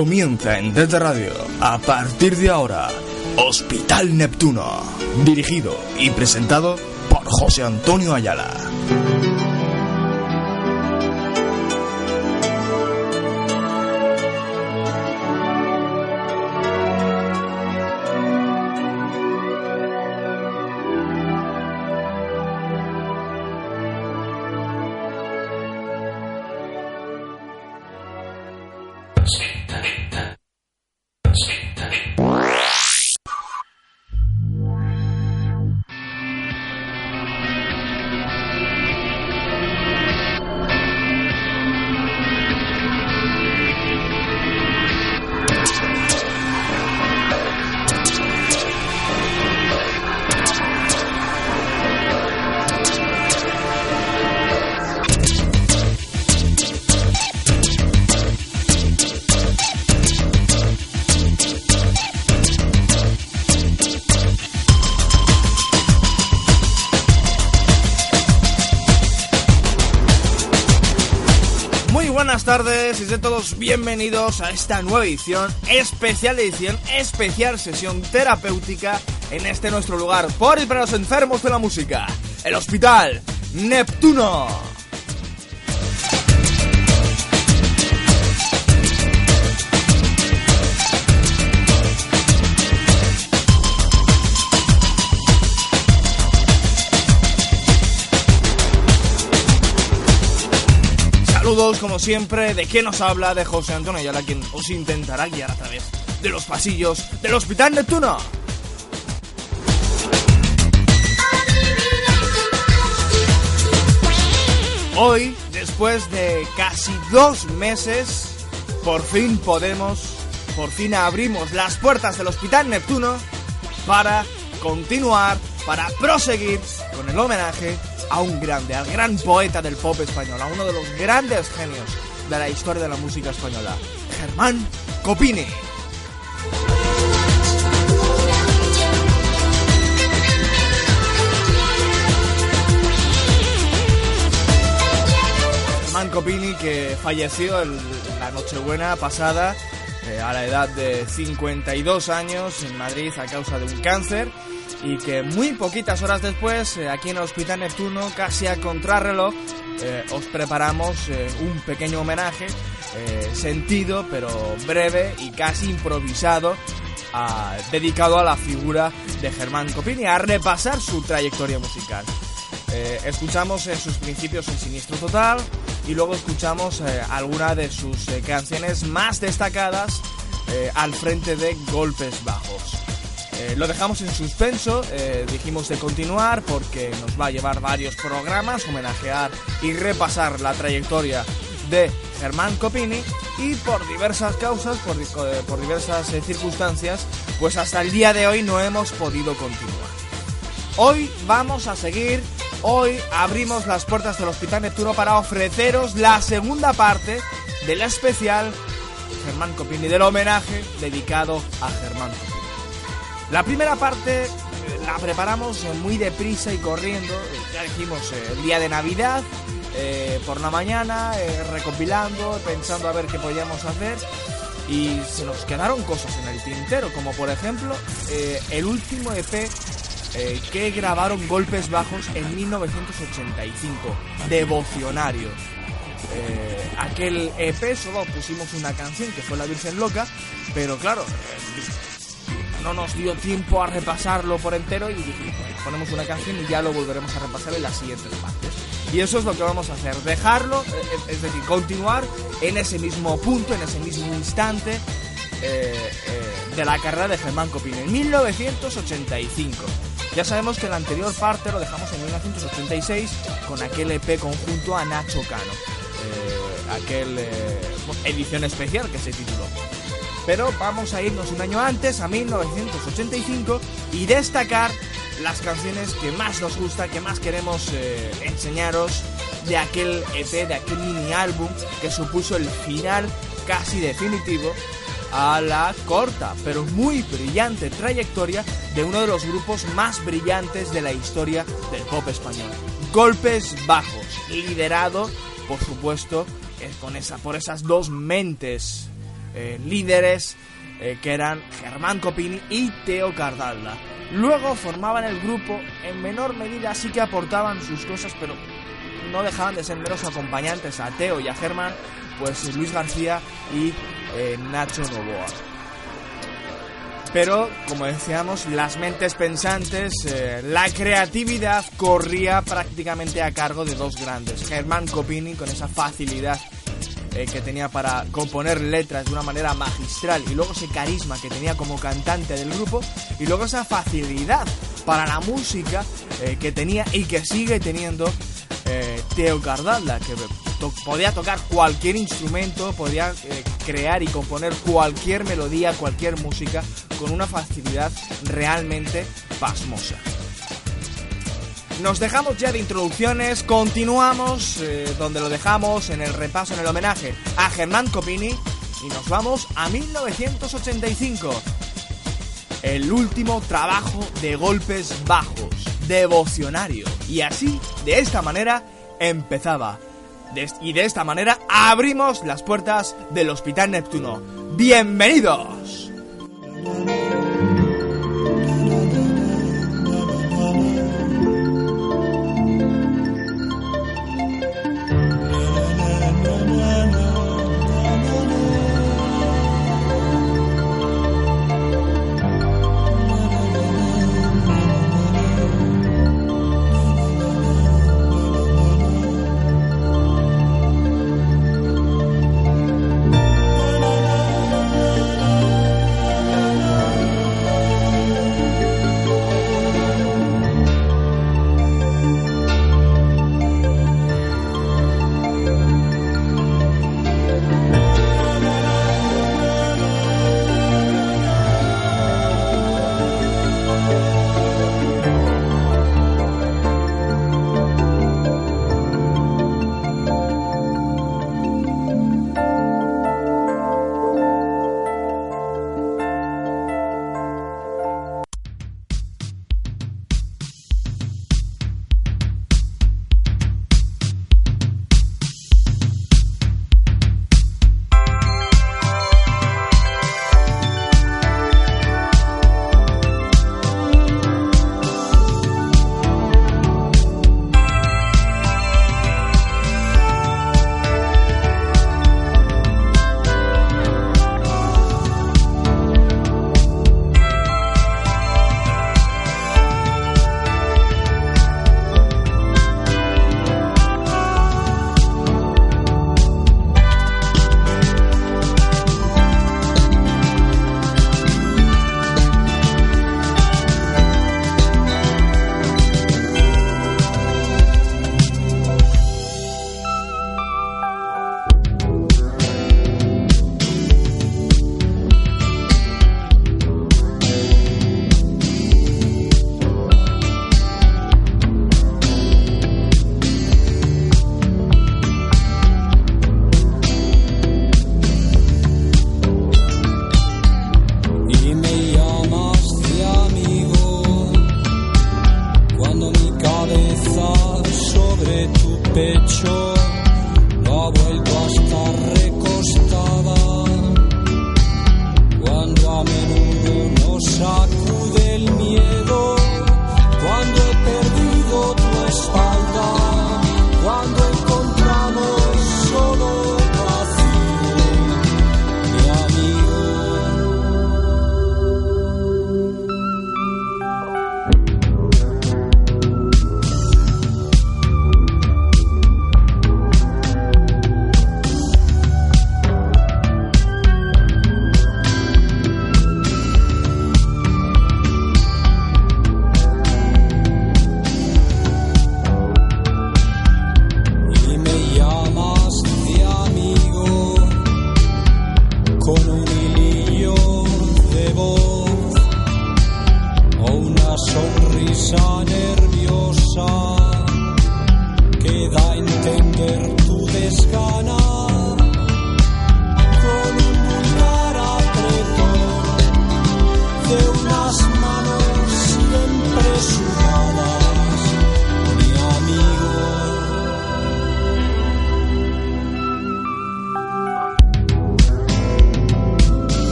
Comienza en Delta Radio, a partir de ahora, Hospital Neptuno, dirigido y presentado por José Antonio Ayala. Bienvenidos a esta nueva edición, especial edición, especial sesión terapéutica en este nuestro lugar por y para los enfermos de la música, el Hospital Neptuno. Saludos como siempre, de quien nos habla, de José Antonio Ayala, quien os intentará guiar a través de los pasillos del Hospital Neptuno. Hoy, después de casi dos meses, por fin podemos, por fin abrimos las puertas del Hospital Neptuno para continuar, para proseguir con el homenaje a un grande, al gran poeta del pop español, a uno de los grandes genios de la historia de la música española, Germán Copini. Germán Copini que falleció el- la Nochebuena pasada eh, a la edad de 52 años en Madrid a causa de un cáncer y que muy poquitas horas después eh, aquí en el Hospital Neptuno casi a contrarreloj eh, os preparamos eh, un pequeño homenaje sentido pero breve y casi improvisado a- dedicado a la figura de Germán Copini a repasar su trayectoria musical. Escuchamos sus principios en Siniestro Total y luego escuchamos algunas de sus canciones más destacadas al frente de Golpes Bajos. Eh, lo dejamos en suspenso, eh, dijimos de continuar porque nos va a llevar varios programas, homenajear y repasar la trayectoria de Germán Copini y por diversas causas, por, por diversas eh, circunstancias, pues hasta el día de hoy no hemos podido continuar. Hoy vamos a seguir, hoy abrimos las puertas del Hospital Neptuno para ofreceros la segunda parte del especial Germán Copini, del homenaje dedicado a Germán Copini. La primera parte eh, la preparamos eh, muy deprisa y corriendo, eh, ya dijimos el día de Navidad, por la mañana, recopilando, pensando a ver qué podíamos hacer. Y se nos quedaron cosas en el tintero, como por ejemplo el último EP que grabaron Golpes Bajos en 1985, Devocionario. Aquel EP solo pusimos una canción que fue La Virgen Loca, pero claro, no nos dio tiempo a repasarlo por entero y dijimos, "Bueno, ponemos una canción y ya lo volveremos a repasar en las siguientes partes. Y eso es lo que vamos a hacer, dejarlo, eh, eh, es decir, continuar en ese mismo punto, en ese mismo instante eh, de la carrera de Germán Copini, en 1985. Ya sabemos que la anterior parte lo dejamos en 1986 con aquel EP conjunto a Nacho Cano, eh, aquel edición especial que se tituló. Pero vamos a irnos un año antes, a 1985, y destacar las canciones que más nos gusta, que más queremos eh, enseñaros de aquel EP, de aquel mini álbum que supuso el final casi definitivo a la corta pero muy brillante trayectoria de uno de los grupos más brillantes de la historia del pop español. Golpes Bajos, liderado, por supuesto, eh, con esa, por esas dos mentes eh, líderes eh, que eran Germán Copini y Teo Cardalda. Luego formaban el grupo, en menor medida sí que aportaban sus cosas, pero no dejaban de ser meros acompañantes a Teo y a Germán, pues Luis García y eh, Nacho Novoa. Pero, como decíamos, las mentes pensantes, la creatividad corría prácticamente a cargo de dos grandes. Germán Copini, con esa facilidad eh, que tenía para componer letras de una manera magistral, y luego ese carisma que tenía como cantante del grupo, y luego esa facilidad para la música eh, que tenía y que sigue teniendo Teo Cardalda, que podía tocar cualquier instrumento, podía eh, crear y componer cualquier melodía, cualquier música con una facilidad realmente pasmosa. Nos dejamos ya de introducciones, continuamos eh, donde lo dejamos en el repaso, en el homenaje a Germán Copini y nos vamos a 1985. El último trabajo de golpes bajos, devocionario. Y así, de esta manera, empezaba y de esta manera abrimos las puertas del Hospital Neptuno. ¡Bienvenidos!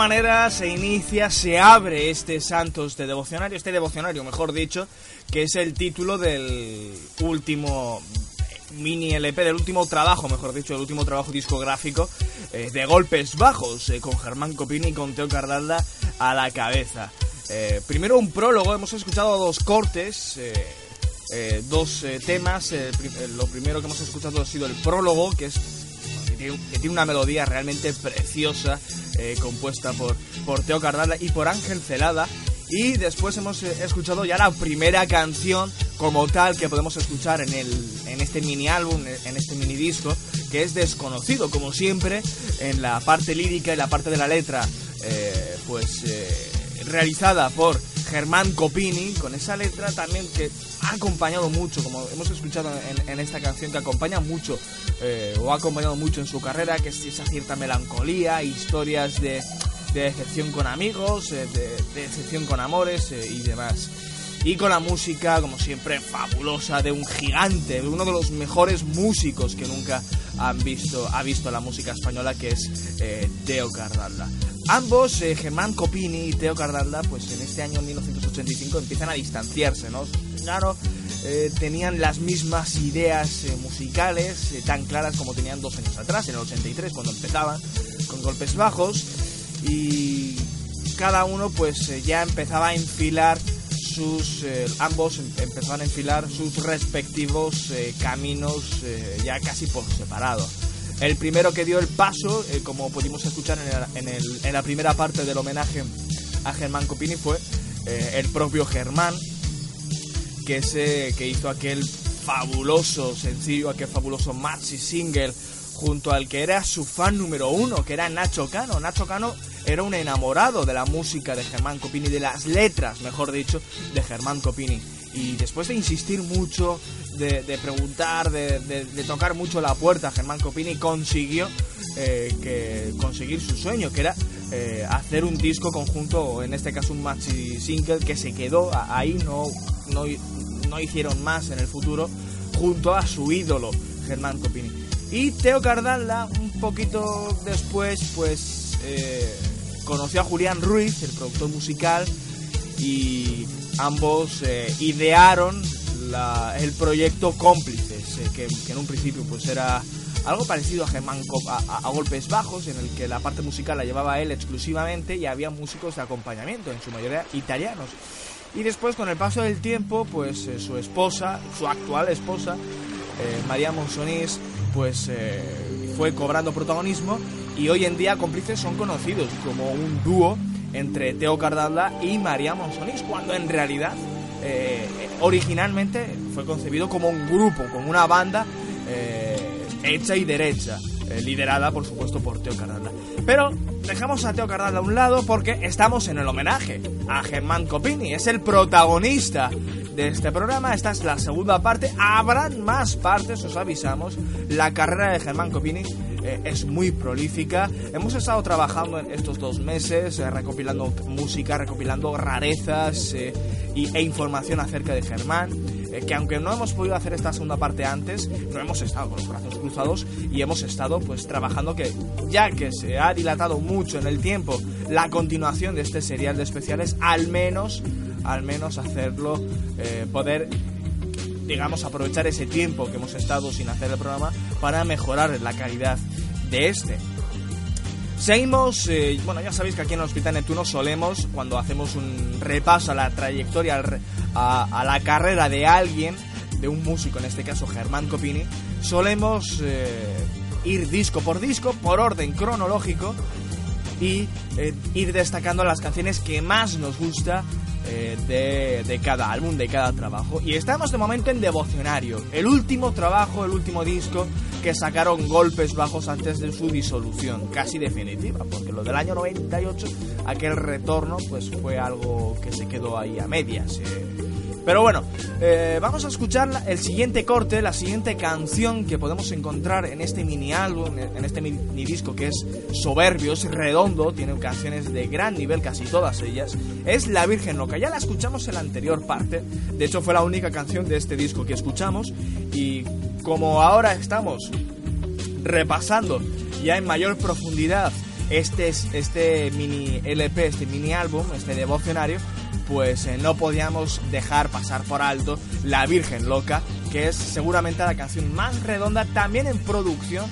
Manera se inicia, se abre este Santos de devocionario, este devocionario, mejor dicho, que es el título del último mini LP, del último trabajo, mejor dicho, del último trabajo discográfico eh, de Golpes Bajos, eh, con Germán Copini y con Teo Cardalda a la cabeza. Eh, primero un prólogo, hemos escuchado dos cortes, dos temas. lo primero que hemos escuchado ha sido el prólogo, que es que tiene una melodía realmente preciosa, eh, compuesta por, por Teo Cardala y por Ángel Celada. Y después hemos eh, escuchado ya la primera canción como tal que podemos escuchar en, el, en este mini álbum, en este mini disco, que es desconocido, como siempre, en la parte lírica y la parte de la letra, eh, pues eh, realizada por Germán Copini, con esa letra también que ha acompañado mucho, como hemos escuchado en, esta canción, que acompaña mucho, eh, o ha acompañado mucho en su carrera, que es esa cierta melancolía, historias de, de decepción con amigos, eh, de, de decepción con amores eh, y demás. Y con la música, como siempre, fabulosa, de un gigante, uno de los mejores músicos que nunca han visto, ha visto la música española, que es Teo Cardalda. Ambos, Germán Copini y Teo Cardalda, pues en este año 1985 empiezan a distanciarse, ¿no? Claro, eh, tenían las mismas ideas eh, musicales eh, tan claras como tenían dos años atrás, en el 83, cuando empezaban con golpes bajos, y cada uno pues eh, ya empezaba a enfilar sus ambos em- empezaban a enfilar sus respectivos caminos ya casi por separado. El primero que dio el paso, como pudimos escuchar en, el- en la primera parte del homenaje a Germán Copini, fue el propio Germán, que, se, que hizo aquel fabuloso sencillo, aquel fabuloso maxi single junto al que era su fan número uno, que era Nacho Cano. Nacho Cano era un enamorado de la música de Germán Copini, de las letras, mejor dicho, de Germán Copini. Y después de insistir mucho, de, preguntar, de, tocar mucho la puerta, Germán Copini consiguió eh, que conseguir su sueño, que era eh, hacer un disco conjunto, en este caso un maxi single, que se quedó ahí, no, no, no hicieron más en el futuro, junto a su ídolo, Germán Copini. Y Teo Cardalla, un poquito después, pues eh, conoció a Julián Ruiz, el productor musical, y ambos eh, idearon el proyecto Cómplices, eh, que, en un principio pues era algo parecido a Germán a, a- Golpes Bajos, en el que la parte musical la llevaba él exclusivamente y había músicos de acompañamiento, en su mayoría italianos. Y después, con el paso del tiempo, pues eh, su esposa, su actual esposa, María Monsonís, pues fue cobrando protagonismo y hoy en día cómplices son conocidos como un dúo entre Teo Cardalla y María Monsonís, cuando en realidad eh, originalmente fue concebido como un grupo, como una banda eh, hecha y derecha, eh, liderada por supuesto por Teo Cardalla. Pero dejamos a Teo Cardalla a un lado porque estamos en el homenaje a Germán Copini, es el protagonista de este programa. Esta es la segunda parte. Habrán más partes, os avisamos. La carrera de Germán Copini eh, es muy prolífica. Hemos estado trabajando en estos dos meses, eh, recopilando música, recopilando rarezas eh, y, e información acerca de Germán. eh, que aunque no hemos podido hacer esta segunda parte antes, no hemos estado con los brazos cruzados y hemos estado pues trabajando que ya que se ha dilatado mucho en el tiempo la continuación de este serial de especiales, al menos al menos hacerlo, eh, poder digamos, aprovechar ese tiempo que hemos estado sin hacer el programa para mejorar la calidad de este. Seguimos, eh, bueno, ya sabéis que aquí en el Hospital Neptuno solemos, cuando hacemos un repaso a la trayectoria, a, la carrera de alguien, de un músico, en este caso Germán Copini, solemos eh, ir disco por disco, por orden cronológico, y ir destacando las canciones que más nos gusta de, de, cada álbum, de cada trabajo. Y estamos de momento en Devocionario, el último trabajo, el último disco que sacaron golpes bajos antes de su disolución, casi definitiva, porque lo del año 98, aquel retorno, pues fue algo que se quedó ahí a medias. Eh. Pero bueno, eh, vamos a escuchar el siguiente corte, la siguiente canción que podemos encontrar en este mini álbum, en este mini disco que es soberbio, es redondo, tiene canciones de gran nivel, casi todas ellas. Es La Virgen Loca, ya la escuchamos en la anterior parte, de hecho fue la única canción de este disco que escuchamos. Y como ahora estamos repasando ya en mayor profundidad este, este mini LP, este mini álbum, este devocionario, pues eh, no podíamos dejar pasar por alto La Virgen Loca, que es seguramente la canción más redonda también en producción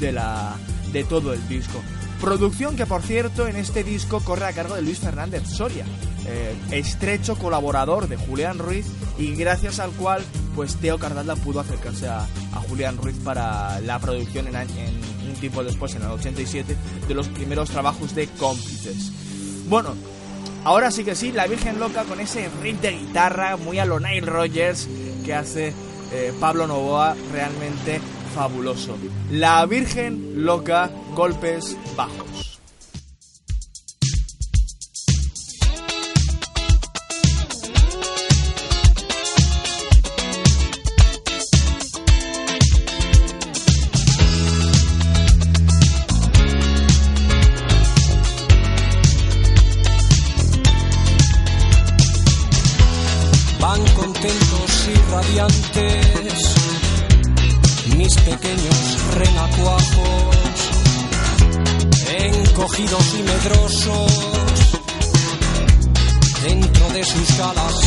de, la, de todo el disco. Producción que por cierto en este disco corre a cargo de Luis Fernández Soria, eh, estrecho colaborador de Julián Ruiz y gracias al cual pues Teo Cardalda pudo acercarse a, Julián Ruiz para la producción en, un tiempo después, en el 87, de los primeros trabajos de cómplices. Bueno, ahora sí que sí, La Virgen Loca con ese riff de guitarra muy a lo Nile Rogers que hace eh, Pablo Novoa realmente fabuloso. La Virgen Loca, golpes bajos. Dentro de sus galas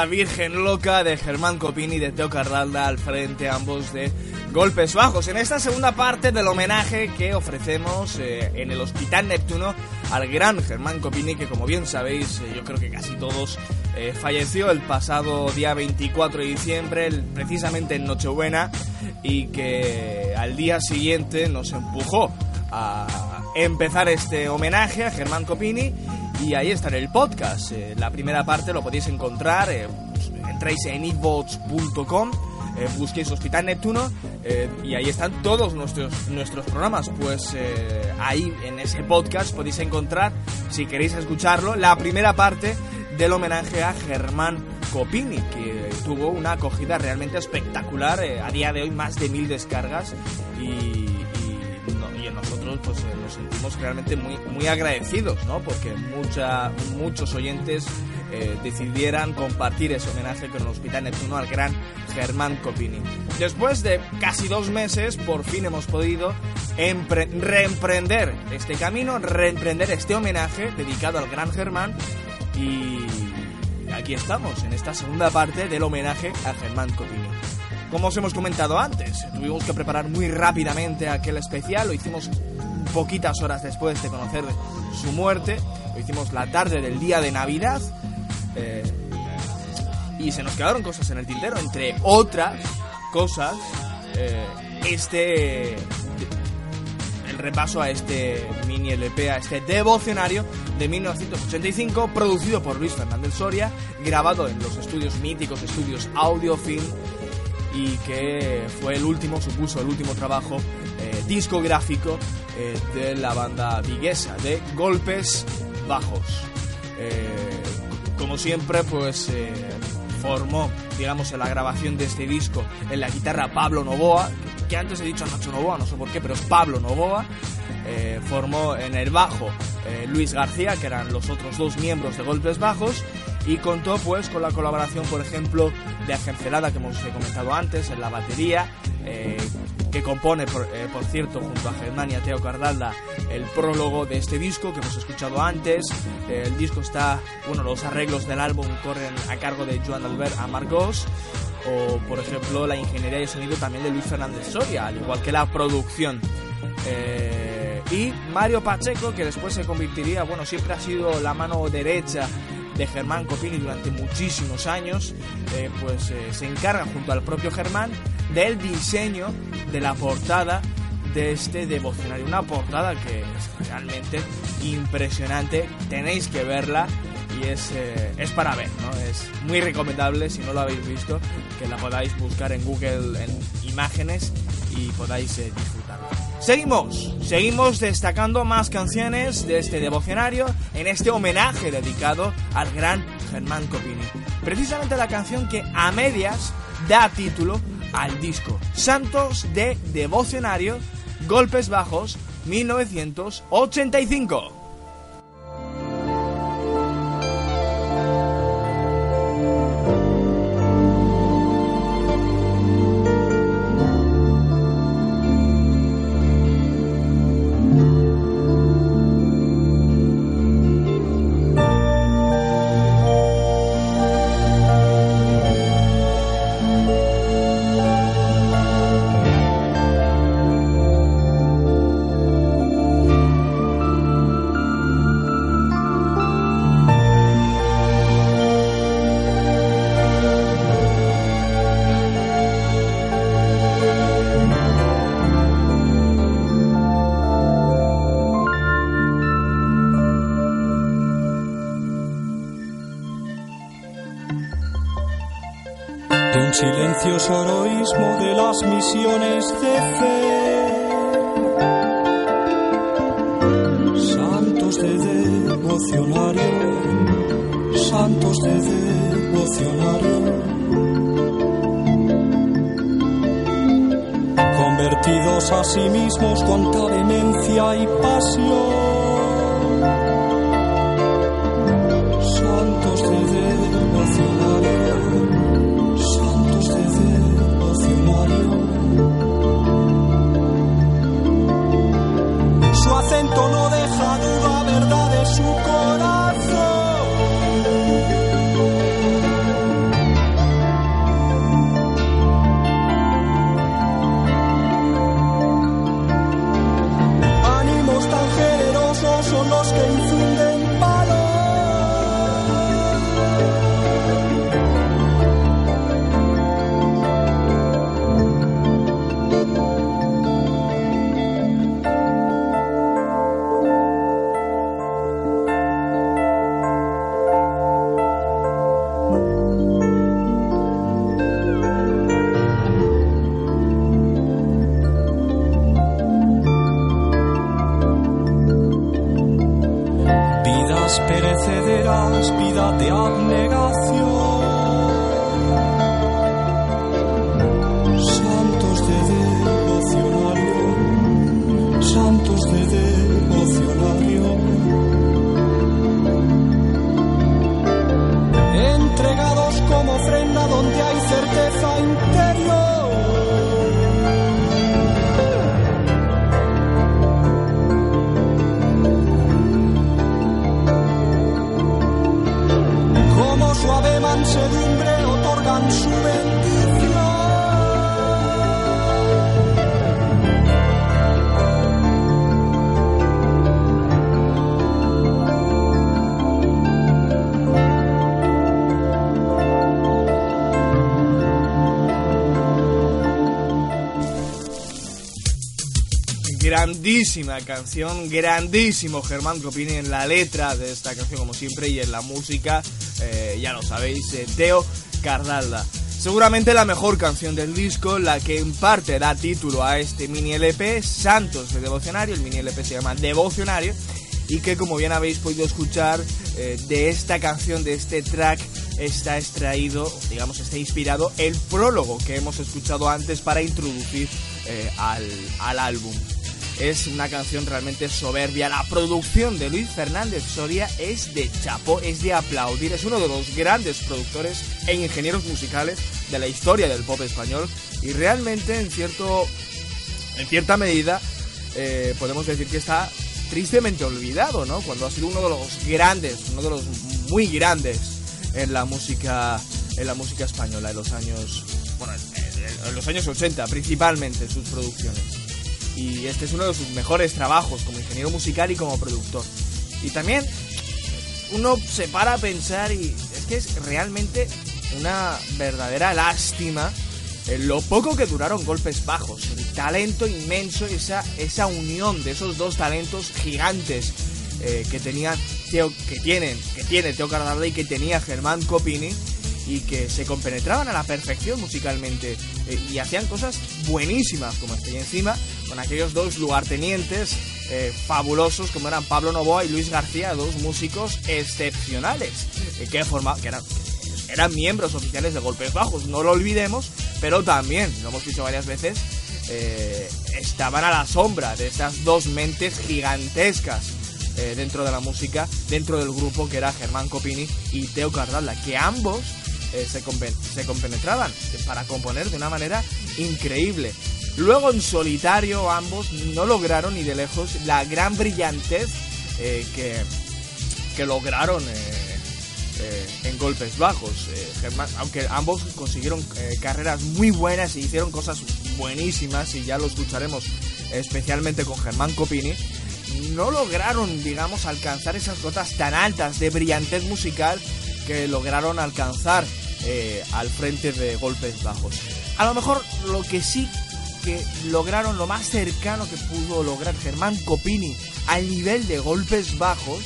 esta Virgen Loca de Germán Copini y de Teo Carralda al frente, ambos de Golpes Bajos. En esta segunda parte del homenaje que ofrecemos eh, en el Hospital Neptuno al gran Germán Copini, que como bien sabéis, eh, yo creo que casi todos, eh, falleció el pasado día 24 de diciembre, el- precisamente en Nochebuena, y que al día siguiente nos empujó a empezar este homenaje a Germán Copini y ahí está en el podcast. Eh, la primera parte lo podéis encontrar, eh, entráis en evox.com, eh, busquéis Hospital Neptuno eh, y ahí están todos nuestros, nuestros programas. Pues eh, ahí en ese podcast podéis encontrar, si queréis escucharlo, la primera parte del homenaje a Germán Copini, que tuvo una acogida realmente espectacular. eh, a día de hoy más de mil descargas y nosotros pues eh, nos sentimos realmente muy, muy agradecidos, ¿no? Porque mucha, muchos oyentes eh, decidieran compartir ese homenaje con el Hospital Neptuno al gran Germán Copini. Después de casi dos meses, por fin hemos podido empre- reemprender este camino, reemprender este homenaje dedicado al gran Germán y aquí estamos, en esta segunda parte del homenaje a Germán Copini. Como os hemos comentado antes, tuvimos que preparar muy rápidamente aquel especial, lo hicimos poquitas horas después de conocer su muerte, lo hicimos la tarde del día de Navidad, eh, y se nos quedaron cosas en el tintero, entre otras cosas, eh, este el repaso a este mini LP, a este devocionario de 1985, producido por Luis Fernández Soria, grabado en los estudios míticos, estudios Audiofilm, y que fue el último, supuso el último trabajo eh, discográfico eh, de la banda viguesa, de Golpes Bajos. Eh, como siempre, pues formó, digamos, en la grabación de este disco en la guitarra Pablo Novoa, que antes he dicho Nacho Novoa, no sé por qué, pero es Pablo Novoa. Formó en el bajo Luis García, que eran los otros dos miembros de Golpes Bajos, y contó pues con la colaboración, por ejemplo, de Agencelada, que hemos comentado antes, en la batería, eh, que compone, por, eh, por cierto, junto a Germán y a Teo Cardalda, el prólogo de este disco que hemos escuchado antes. Eh, el disco está, bueno, los arreglos del álbum corren a cargo de Joan Albert Amargós, o por ejemplo, la ingeniería de sonido también de Luis Fernández Soria, al igual que la producción. Eh, y Mario Pacheco, que después se convertiría, bueno, siempre ha sido la mano derecha de Germán Copini durante muchísimos años, eh, pues eh, se encarga junto al propio Germán del diseño de la portada de este devocionario. Una portada que es realmente impresionante, tenéis que verla y es, eh, es para ver, ¿no? Es muy recomendable, si no lo habéis visto, que la podáis buscar en Google en imágenes y podáis disfrutarla. Seguimos, seguimos destacando más canciones de este devocionario en este homenaje dedicado al gran Germán Copini. Precisamente la canción que a medias da título al disco Santos de Devocionario, Golpes Bajos, 1985. A sí mismos, cuánta demencia y pasión. Grandísima canción, grandísimo Germán Copini en la letra de esta canción como siempre y en la música, eh, ya lo sabéis, eh, Teo Cardalda. Seguramente la mejor canción del disco, la que en parte da título a este mini LP, Santos de Devocionario, el mini LP se llama Devocionario, y que como bien habéis podido escuchar, eh, de esta canción, de este track, está extraído, digamos, está inspirado el prólogo que hemos escuchado antes para introducir eh, al, al álbum. Es una canción realmente soberbia. La producción de Luis Fernández Soria es de chapo, es de aplaudir. Es uno de los grandes productores e ingenieros musicales de la historia del pop español. Y realmente, en, cierto, en cierta medida, eh, podemos decir que está tristemente olvidado, ¿no? Cuando ha sido uno de los grandes, uno de los muy grandes en la música, en la música española en los años, bueno, en, en los años 80 principalmente sus producciones y este es uno de sus mejores trabajos como ingeniero musical y como productor. Y también uno se para a pensar y es que es realmente una verdadera lástima en lo poco que duraron golpes bajos, el talento inmenso, esa, esa unión de esos dos talentos gigantes eh, que tenían Teo, que tienen, que tiene Teo Cardalda y que tenía Germán Copini y que se compenetraban a la perfección musicalmente eh, y hacían cosas buenísimas como estoy encima con aquellos dos lugartenientes eh, fabulosos como eran Pablo Novoa y Luis García, dos músicos excepcionales eh, que, forma, que eran, eran miembros oficiales de Golpes Bajos, no lo olvidemos, pero también, lo hemos dicho varias veces, eh, estaban a la sombra de estas dos mentes gigantescas eh, dentro de la música, dentro del grupo que era Germán Copini y Teo Cardalda, que ambos eh, se, compen- se compenetraban para componer de una manera increíble. Luego en solitario ambos no lograron ni de lejos la gran brillantez eh, que, que lograron eh, en golpes bajos. Germán- aunque ambos consiguieron carreras muy buenas y hicieron cosas buenísimas, y ya lo escucharemos especialmente con Germán Copini, no lograron, digamos, alcanzar esas cotas tan altas de brillantez musical que lograron alcanzar eh, al frente de golpes bajos. A lo mejor lo que sí que lograron, lo más cercano que pudo lograr Germán Copini al nivel de golpes bajos,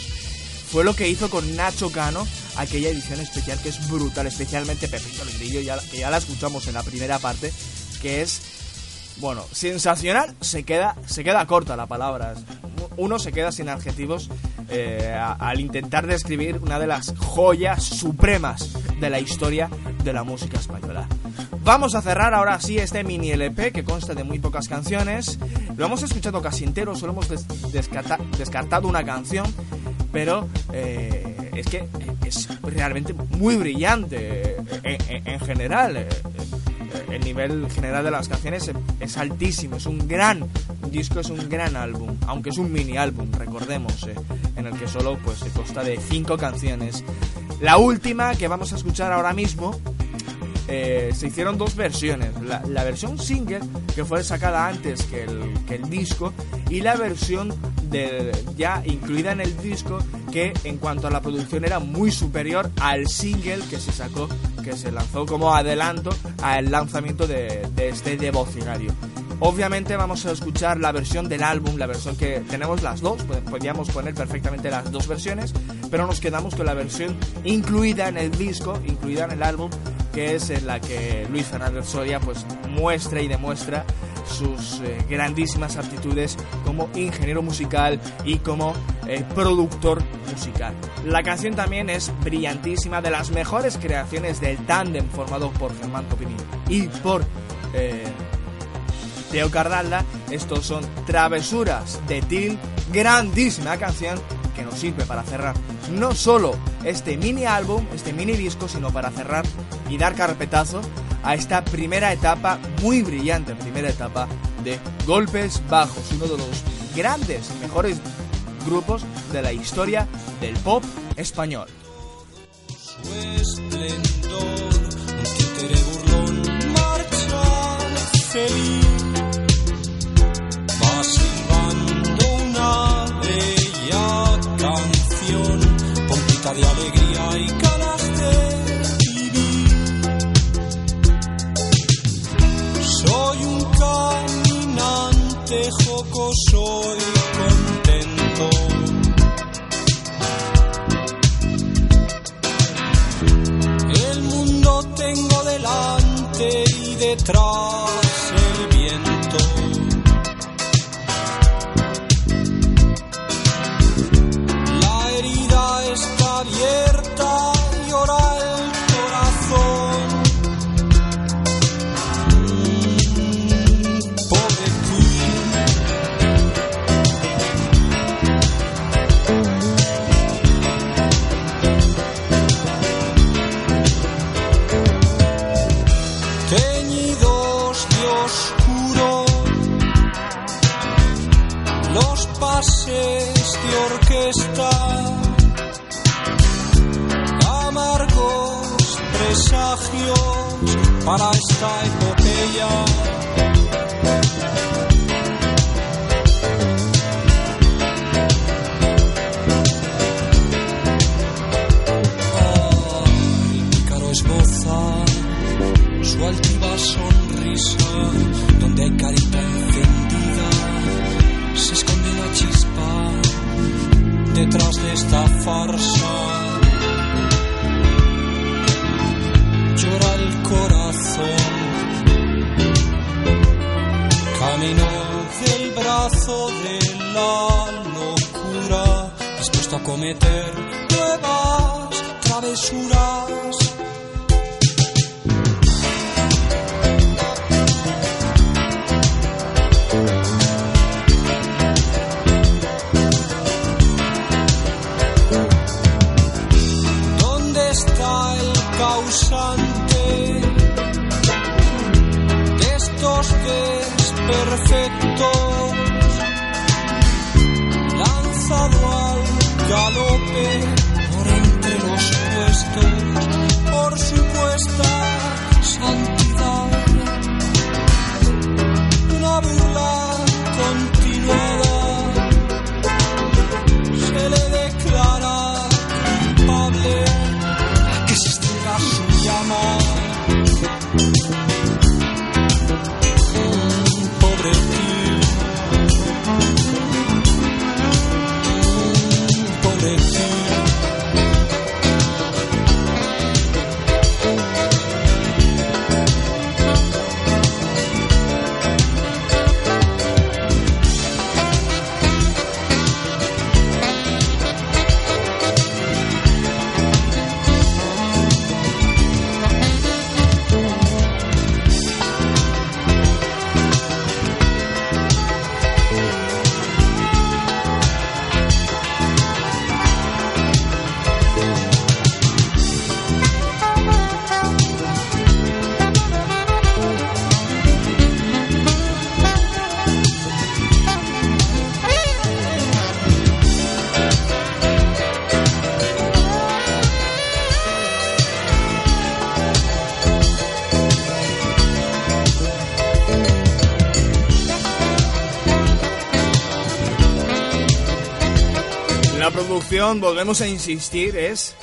fue lo que hizo con Nacho Cano aquella edición especial que es brutal, especialmente Pepito el Grillo, ya, que ya la escuchamos en la primera parte, que es bueno, sensacional, se queda, se queda corta la palabra. Uno se queda sin adjetivos eh, al intentar describir una de las joyas supremas de la historia de la música española. Vamos a cerrar ahora sí este mini LP que consta de muy pocas canciones. Lo hemos escuchado casi entero, solo hemos descartado una canción, pero eh, es que es realmente muy brillante eh, en, general. Eh, el nivel general de las canciones es altísimo, es un gran disco, es un gran álbum, aunque es un mini álbum, recordemos, en el que solo pues se consta de cinco canciones. La última que vamos a escuchar ahora mismo eh, se hicieron dos versiones. La, versión single, que fue sacada antes que el, que el disco, y la versión de, ya incluida en el disco, que en cuanto a la producción era muy superior al single que se sacó, que se lanzó como adelanto al lanzamiento de, de este devocinario. Obviamente vamos a escuchar la versión del álbum, la versión que tenemos las dos, podríamos poner perfectamente las dos versiones, pero nos quedamos con la versión incluida en el disco, incluida en el álbum, que es en la que Luis Fernández Soria pues muestra y demuestra sus eh, grandísimas aptitudes como ingeniero musical y como eh, productor musical. La canción también es brillantísima, de las mejores creaciones del tándem formado por Germán Topini y por eh, Teo Cardalda. Estos son Travesuras de Til, grandísima canción que nos sirve para cerrar no solo este mini álbum, este mini disco, sino para cerrar y dar carpetazo a esta primera etapa muy brillante, primera etapa de Golpes Bajos, uno de los grandes y mejores grupos de la historia del pop español. De alegría y ganas vivir. Soy un caminante jocoso y contento. El mundo tengo delante y detrás para esta epopeya. su altiva sonrisa, donde hay carita encendida, se esconde la chispa detrás de esta farsa. De la locura, dispuesto a cometer nuevas travesuras. ¿Dónde está el causante de estos que volvemos a insistir, es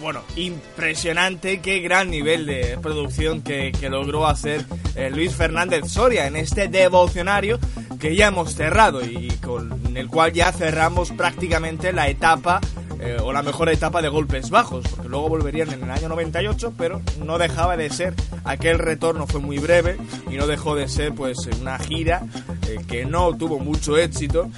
bueno, impresionante, qué gran nivel de producción que, logró hacer eh, Luis Fernández Soria en este devocionario que ya hemos cerrado y con el cual ya cerramos prácticamente la etapa eh, o la mejor etapa de golpes bajos, porque luego volverían en el año 98, pero no dejaba de ser, aquel retorno fue muy breve y no dejó de ser pues una gira eh, que no tuvo mucho éxito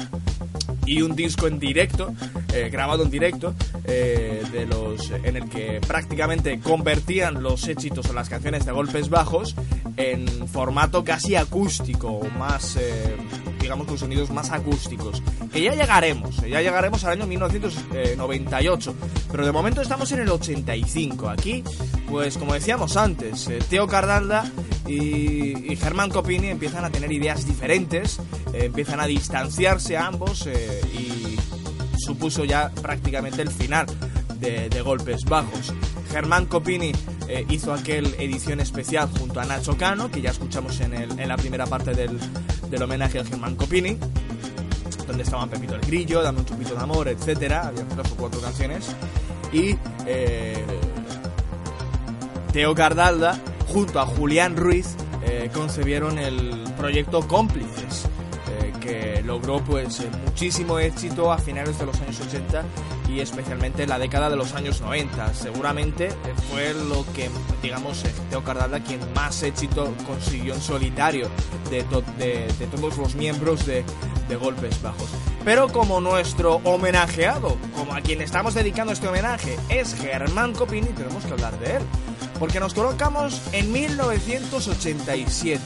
y un disco en directo, eh, grabado en directo, eh, de los, en el que prácticamente convertían los éxitos o las canciones de golpes bajos en formato casi acústico, más, eh, digamos, con sonidos más acústicos. Que ya llegaremos, ya llegaremos al año 1998, pero de momento estamos en el 85. Aquí, pues como decíamos antes, Teo Cardalda y, Germán Copini empiezan a tener ideas diferentes, empiezan a distanciarse ambos y supuso ya prácticamente el final de, Golpes Bajos. Germán Copini eh, hizo aquel edición especial junto a Nacho Cano, que ya escuchamos en, la primera parte del, del, homenaje a Germán Copini, donde estaban Pepito el Grillo, Dame un chupito de amor, etcétera, había tres o cuatro canciones. Y eh, Teo Cardalda, junto a Julián Ruiz, eh, concebieron el proyecto Cómplices que logró pues eh, muchísimo éxito a finales de los años 80 y especialmente en la década de los años 90. Seguramente eh, fue lo que, digamos, eh, Teo Cardalda quien más éxito consiguió en solitario de, de, todos los miembros de, de Golpes Bajos. Pero como nuestro homenajeado, como a quien estamos dedicando este homenaje, es Germán Copini, tenemos que hablar de él. Porque nos colocamos en 1987,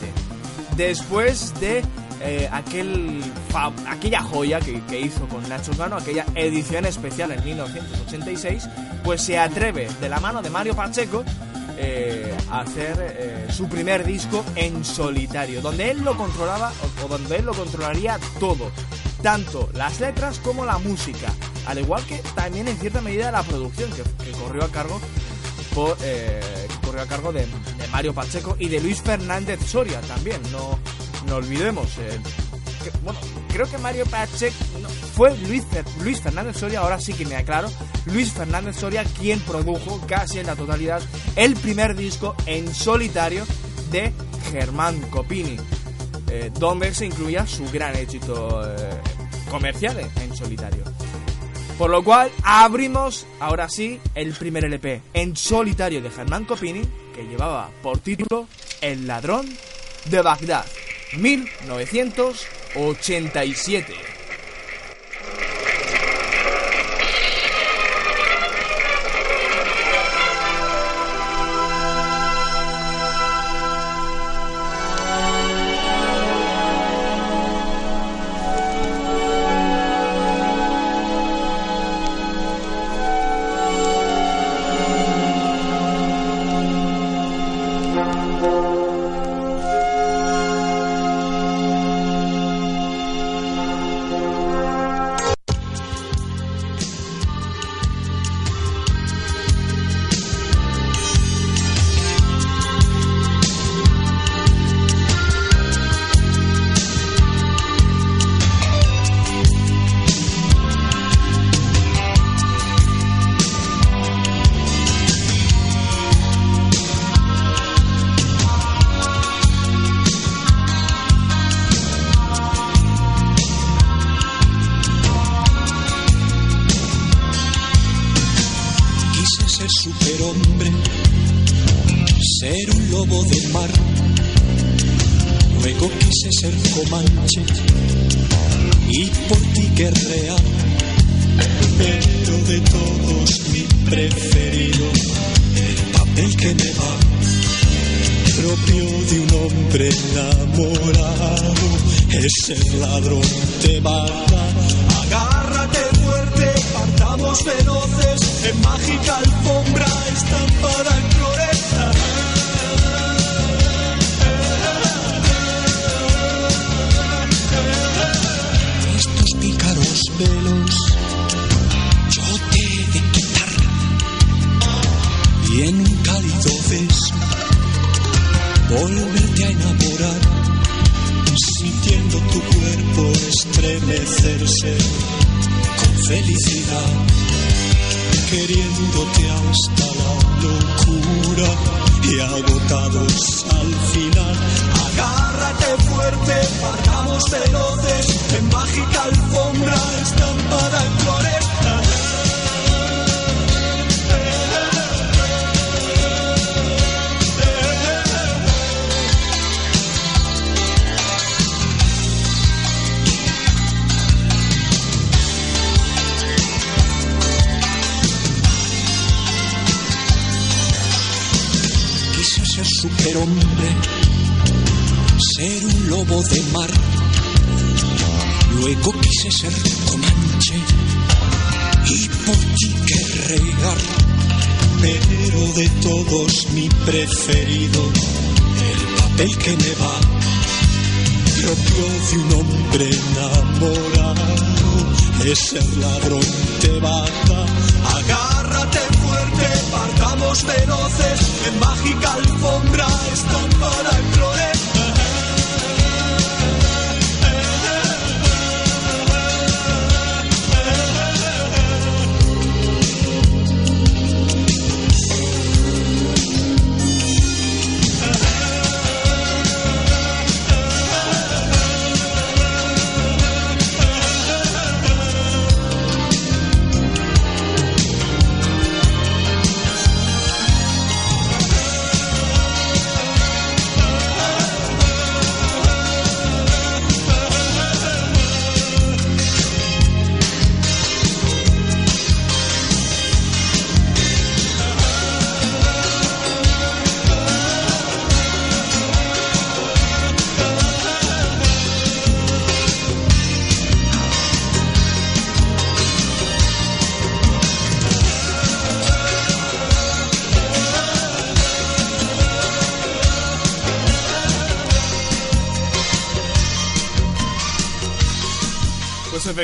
después de eh, aquel aquella joya que, hizo con Nacho Cano, aquella edición especial en 1986, pues se atreve de la mano de Mario Pacheco eh, a hacer eh, su primer disco en solitario, donde él lo controlaba o, donde él lo controlaría todo, tanto las letras como la música, al igual que también en cierta medida la producción que, corrió a cargo corrió a cargo de, de Mario Pacheco y de Luis Fernández Soria también, no no olvidemos. Eh, bueno, creo que Mario Pachek fue Luis, Luis Fernández Soria, ahora sí que me aclaro, Luis Fernández Soria quien produjo casi en la totalidad el primer disco en solitario de Germán Copini, eh, donde se incluía su gran éxito eh, comercial en solitario. Por lo cual abrimos ahora sí el primer LP en solitario de Germán Copini que llevaba por título El ladrón de Bagdad. 1987.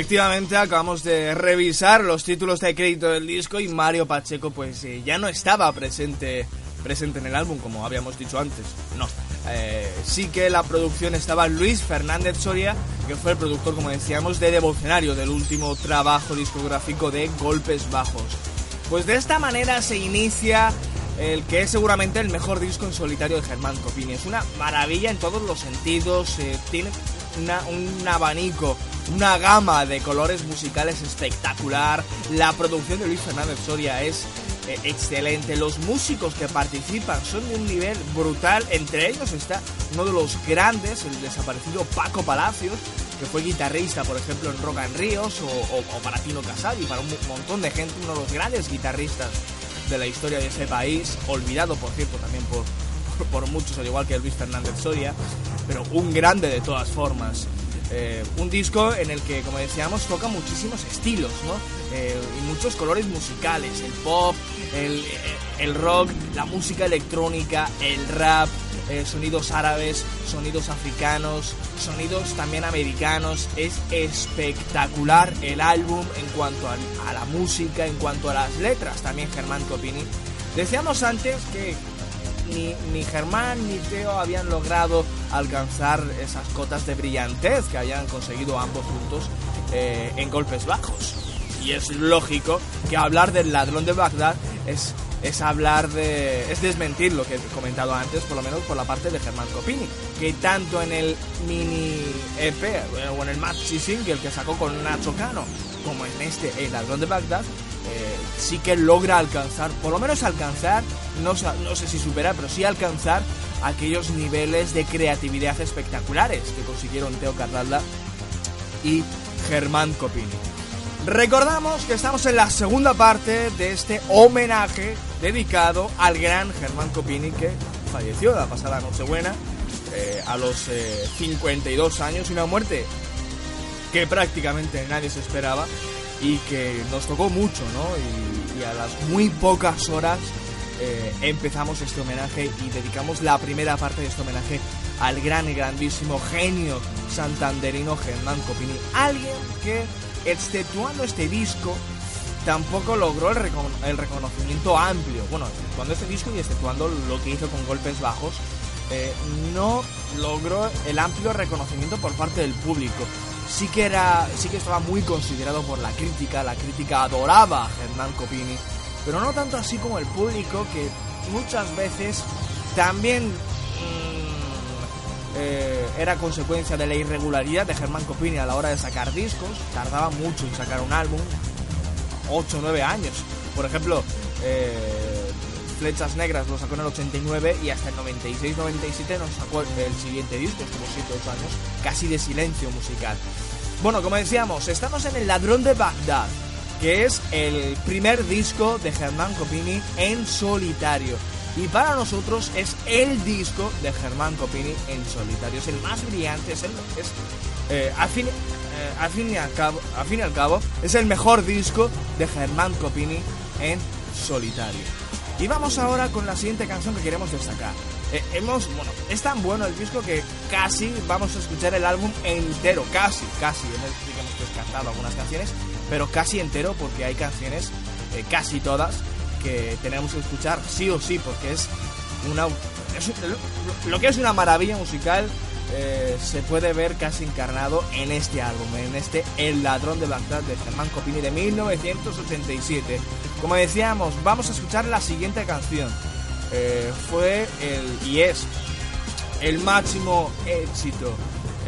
Efectivamente acabamos de revisar los títulos de crédito del disco y Mario Pacheco pues eh, ya no estaba presente presente en el álbum como habíamos dicho antes. No. Eh, sí que la producción estaba Luis Fernández Soria, que fue el productor, como decíamos, de Devocionario, del último trabajo discográfico de Golpes Bajos. Pues de esta manera se inicia el que es seguramente el mejor disco en solitario de Germán Copini. Es una maravilla en todos los sentidos, eh, tiene un abanico, una gama de colores musicales espectacular. La producción de Luis Fernández Soria es eh, excelente. Los músicos que participan son de un nivel brutal. Entre ellos está uno de los grandes, el desaparecido Paco Palacios, que fue guitarrista, por ejemplo, en Rock and Ríos o, o- para Tino Casal para un montón de gente, uno de los grandes guitarristas de la historia de ese país, olvidado por cierto también por, por, muchos, al igual que Luis Fernández Soria, pero un grande de todas formas. Eh, un disco en el que, como decíamos, toca muchísimos estilos, ¿no? Eh, y muchos colores musicales, el pop, el, rock, la música electrónica, el rap, eh, sonidos árabes, sonidos africanos, sonidos también americanos. Es espectacular el álbum en cuanto a la música, en cuanto a las letras, también Germán Copini. Decíamos antes que ni, ni Germán ni Teo habían logrado alcanzar esas cotas de brillantez que habían conseguido ambos juntos eh, en golpes bajos. Y es lógico que hablar del ladrón de Bagdad es, es hablar de. es desmentir lo que he comentado antes, por lo menos por la parte de Germán Copini, que tanto en el mini EP eh, o en el maxi single que sacó con Nacho Cano, como en este El ladrón de Bagdad, eh, sí que logra alcanzar, por lo menos alcanzar, no, no sé si superar, pero sí alcanzar aquellos niveles de creatividad espectaculares que consiguieron Teo Carralda y Germán Copini. Recordamos que estamos en la segunda parte de este homenaje dedicado al gran Germán Copini que falleció la pasada Nochebuena eh, a los eh, 52 años y una muerte que prácticamente nadie se esperaba y que nos tocó mucho, ¿no? Y, a las muy pocas horas eh, empezamos este homenaje y dedicamos la primera parte de este homenaje al gran y grandísimo genio santanderino Germán Copini. Alguien que, exceptuando este disco, tampoco logró el reconocimiento amplio. Bueno, exceptuando este disco y exceptuando lo que hizo con golpes bajos, eh, no logró el amplio reconocimiento por parte del público. Sí que era sí que estaba muy considerado por la crítica, la crítica adoraba a Germán Copini, pero no tanto así como el público que muchas veces también mm, eh, era consecuencia de la irregularidad de Germán Copini a la hora de sacar discos, tardaba mucho en sacar un álbum, 8 o 9 años. Por ejemplo, eh, Flechas Negras lo sacó en el 89 y hasta el 96-97 nos sacó el siguiente disco, estuvo 7 8 años, casi de silencio musical. Bueno, como decíamos, estamos en El Ladrón de Bagdad, que es el primer disco de Germán Copini en solitario. Y para nosotros es el disco de Germán Copini en solitario. Es el más brillante, es el. Es, eh, fin, eh, fin y al, cabo, al fin y al cabo, es el mejor disco de Germán Copini en solitario. Y vamos ahora con la siguiente canción que queremos destacar. Eh, hemos, bueno, es tan bueno el disco que casi vamos a escuchar el álbum entero, casi, casi. Hemos, digamos, descartado algunas canciones, pero casi entero porque hay canciones, eh, casi todas, que tenemos que escuchar sí o sí, porque es una. Es, lo que es una maravilla musical eh, se puede ver casi encarnado en este álbum, en este El ladrón de Bagdad de Germán Copini de 1987. Como decíamos, vamos a escuchar la siguiente canción. Eh, fue el y es el máximo éxito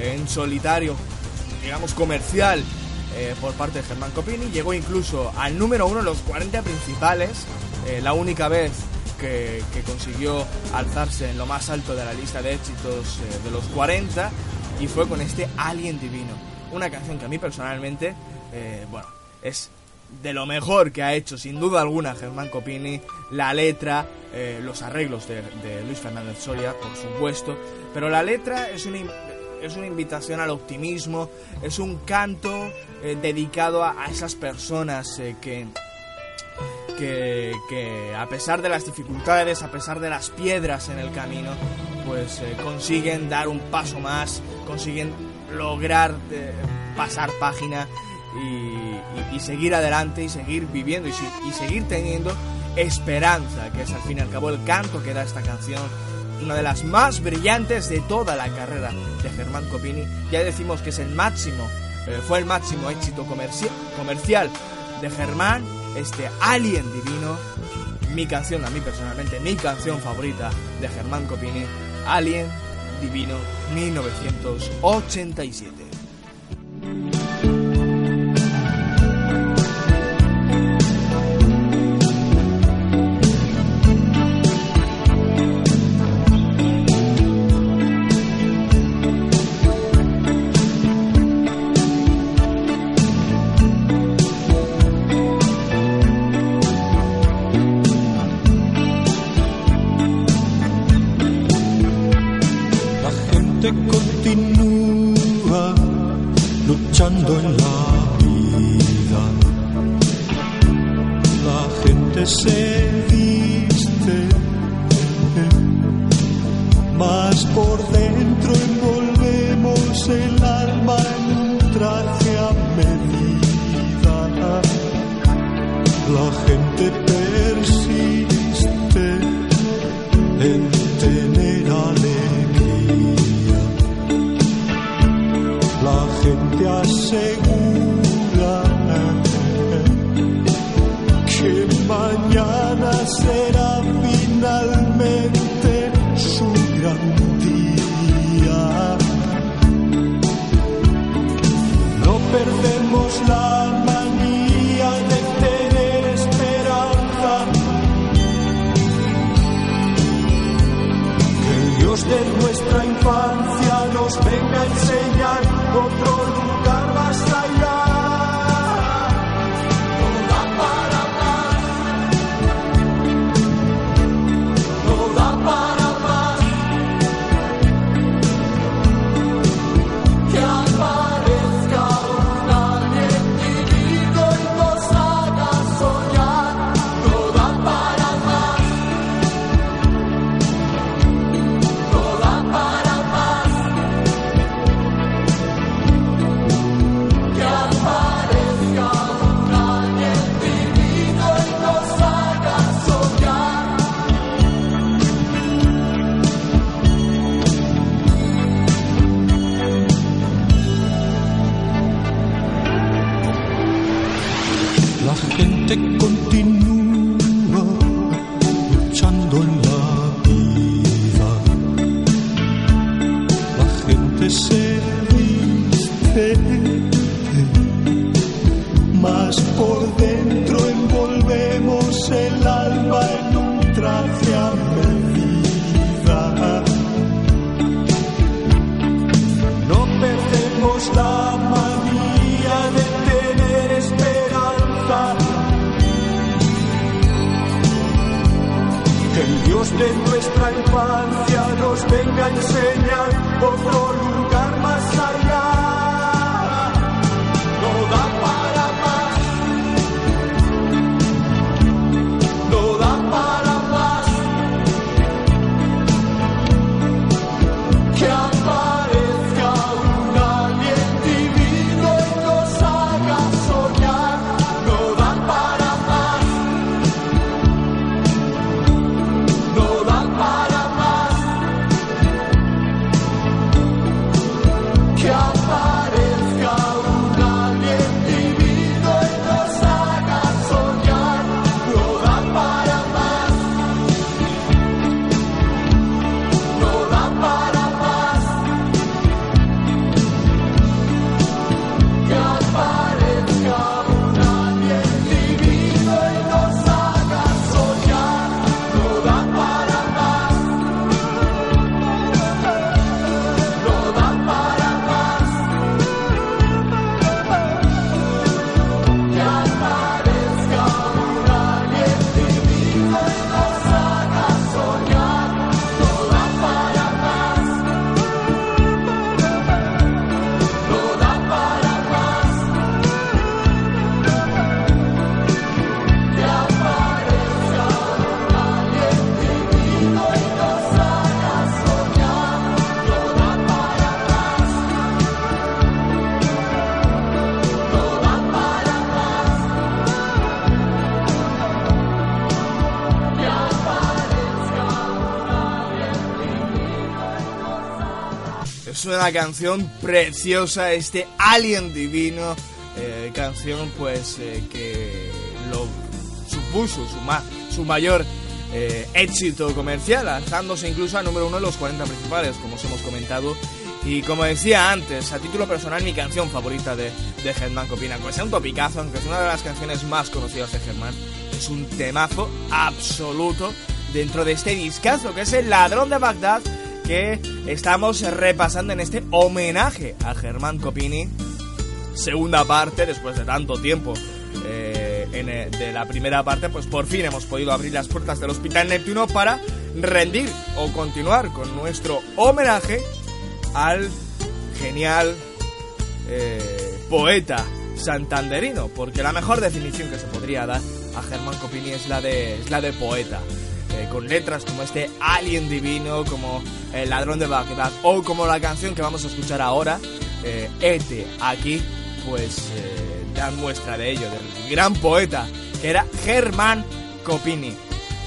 en solitario, digamos comercial, eh, por parte de Germán Copini. Llegó incluso al número uno en los 40 principales, la única vez que, consiguió alzarse en lo más alto de la lista de éxitos eh, de los 40 y fue con este Alien Divino. Una canción que a mí personalmente, eh, bueno, es de lo mejor que ha hecho sin duda alguna Germán Copini, la letra, eh, los arreglos de, Luis Fernández Soria, por supuesto, pero la letra es una, es una invitación al optimismo, es un canto dedicado a, esas personas que, que, a pesar de las dificultades, a pesar de las piedras en el camino, pues eh, consiguen dar un paso más, consiguen lograr pasar página y, seguir adelante y seguir viviendo y, seguir teniendo esperanza, que es al fin y al cabo el canto que da esta canción, una de las más brillantes de toda la carrera de Germán Copini. Ya decimos que es el máximo, eh, fue el máximo éxito comerci comercial de Germán, este Alien Divino, mi canción, a mí personalmente, mi canción favorita de Germán Copini, Alien Divino 1987. La gente continúa Una canción preciosa, este Alien Divino, eh, canción pues eh, que lo supuso su, ma- su mayor eh, éxito comercial, alzándose incluso a número uno en los 40 principales, como os hemos comentado. Y como decía antes, a título personal, mi canción favorita de, de Germán Copina, aunque sea un topicazo, aunque es una de las canciones más conocidas de Germán, es un temazo absoluto dentro de este discazo, que es El Ladrón de Bagdad, que estamos repasando en este homenaje a Germán Copini. Segunda parte, después de tanto tiempo eh, en, eh, de la primera parte, pues por fin hemos podido abrir las puertas del Hospital Neptuno para rendir o continuar con nuestro homenaje al genial eh, poeta santanderino, porque la mejor definición que se podría dar a Germán Copini es la de, es la de poeta. Con letras como este Alien Divino, como El Ladrón de Bagdad, o como la canción que vamos a escuchar ahora, eh, Ete, aquí, pues eh, dan muestra de ello, del gran poeta que era Germán Copini.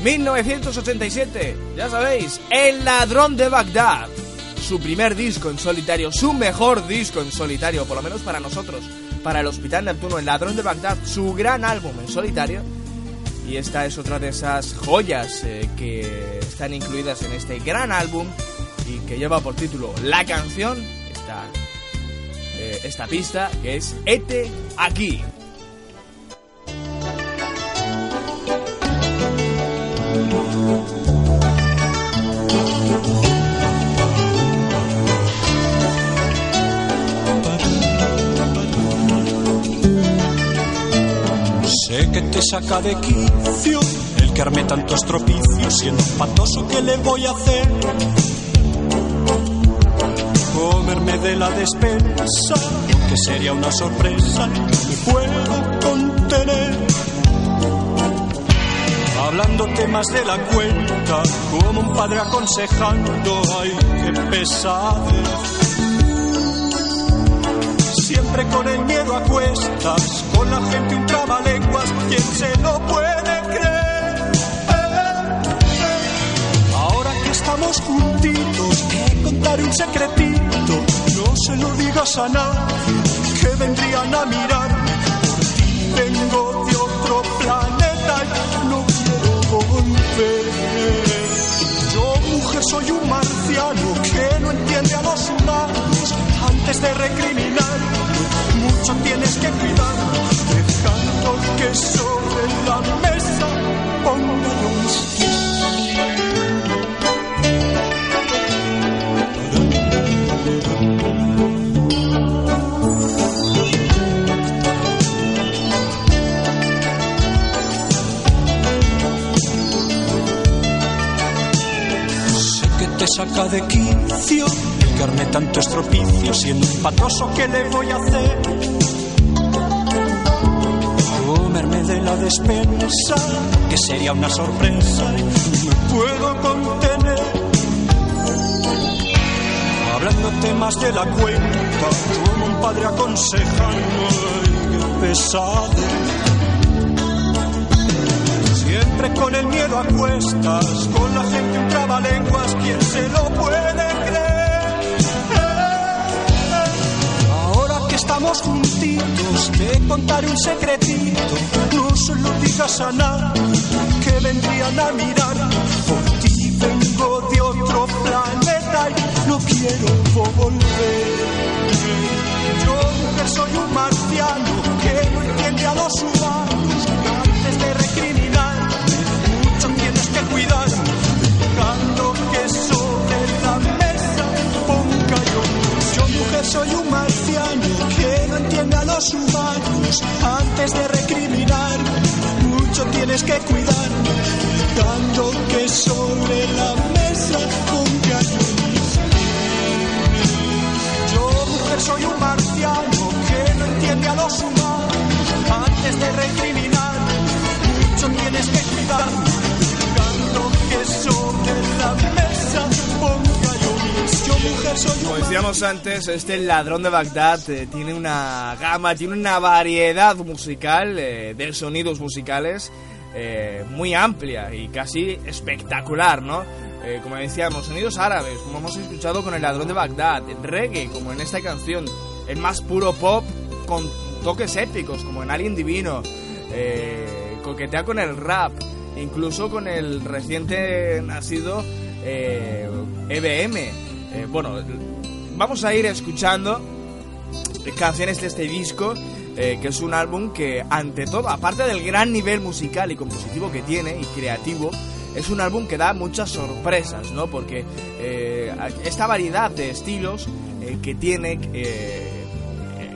1987, ya sabéis, El Ladrón de Bagdad su primer disco en solitario, su mejor disco en solitario, por lo menos para nosotros, para el Hospital Neptuno, El Ladrón de Bagdad, su gran álbum en solitario. Y esta es otra de esas joyas eh, que están incluidas en este gran álbum y que lleva por título La canción, esta, eh, esta pista, que es Ete aquí. Sé que te saca de quicio el que arme tantos tropicios siendo patoso que le voy a hacer comerme de la despensa que sería una sorpresa no me puedo contener. Hablándote más de la cuenta como un padre aconsejando ay qué pesadez. Siempre con el miedo a cuestas, con la gente un trabalenguas, ¿quién se lo puede creer? Eh, eh. Ahora que estamos juntitos, te contaré un secretito, no se lo digas a nadie, que vendrían a mirar. Vengo de otro planeta y no quiero volver. Yo, mujer, soy un marciano que no entiende a los humanos antes de recriminar. Mucho tienes que cuidar, dejando que sobre la mesa pongan unos pies. Sé que te saca de quicio carne tanto estropicio, siendo un patoso, ¿qué le voy a hacer? Comerme de la despensa, que sería una sorpresa, no me puedo contener. Hablando temas de la cuenta, como un padre aconsejando, qué pesado siempre con el miedo a cuestas, con la gente un trabalenguas, ¿quién se lo puede estamos juntitos, te contaré un secretito, no se lo digas a nada, que vendrían a mirar, por ti vengo de otro planeta y no quiero volver. Yo mujer soy un marciano que no entiende a los humanos antes de recriminar que cuidar, dando que sobre la mesa ponga yo. Yo mujer soy un marciano que no antes de recriminar. Mucho tienes que cuidar, dando que sobre la mesa yo. Yo mujer soy un marciano que no entiende a los humanos antes de recriminar. Mucho tienes que cuidar como decíamos antes, este ladrón de Bagdad eh, tiene una gama, tiene una variedad musical eh, de sonidos musicales eh, muy amplia y casi espectacular, ¿no? como decíamos, sonidos árabes, como hemos escuchado con el ladrón de Bagdad, reggae, como en esta canción, el más puro pop con toques épicos, como en Alien Divino, coquetea con el rap, incluso con el reciente nacido EBM. Eh, bueno, vamos a ir escuchando canciones de este disco, eh, que es un álbum que, ante todo, aparte del gran nivel musical y compositivo que tiene y creativo, es un álbum que da muchas sorpresas, ¿no? Porque eh, esta variedad de estilos que tiene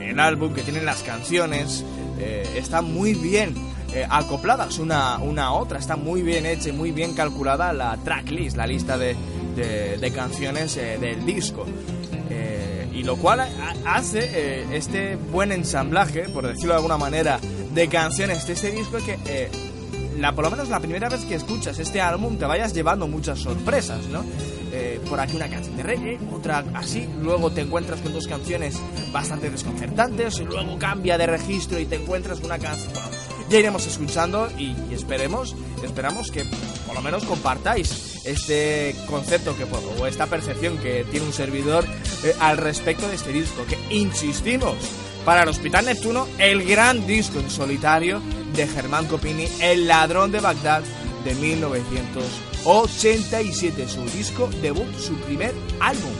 el álbum, que tienen las canciones, está muy bien eh, acopladas una, una a otra. Está muy bien hecha y muy bien calculada la tracklist, la lista de, de, canciones eh, del disco. Eh, y lo cual hace este buen ensamblaje, por decirlo de alguna manera, de canciones de este disco que la, por lo menos la primera vez que escuchas este álbum te vayas llevando muchas sorpresas, ¿no? por aquí una canción de reggae, otra así, luego te encuentras con dos canciones bastante desconcertantes, y luego cambia de registro y te encuentras con una canción ya iremos escuchando y, esperemos, esperamos que por lo menos compartáis este concepto que, o esta percepción que tiene un servidor eh, al respecto de este disco, que insistimos, para el Hospital Neptuno, el gran disco en solitario de Germán Copini, El ladrón de Bagdad de 1987, su disco debut, su primer álbum.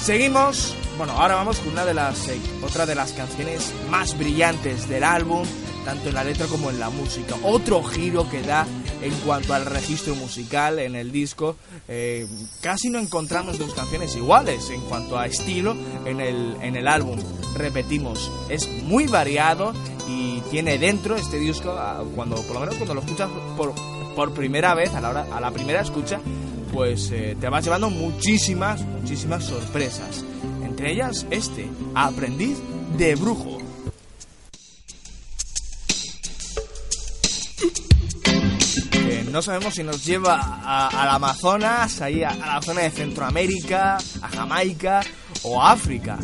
Seguimos bueno, ahora vamos con una de las eh, otra de las canciones más brillantes del álbum, tanto en la letra como en la música. Otro giro que da en cuanto al registro musical en el disco. Eh, casi no encontramos dos canciones iguales en cuanto a estilo en el, en el álbum. Repetimos, es muy variado y tiene dentro este disco, ah, cuando por lo menos cuando lo escuchas por, por primera vez, a la, hora, a la primera escucha, pues eh, te vas llevando muchísimas, muchísimas sorpresas entre ellas este, Aprendiz de Brujo. no sabemos si nos lleva al Amazonas, ahí a, la zona de Centroamérica, a Jamaica o a África.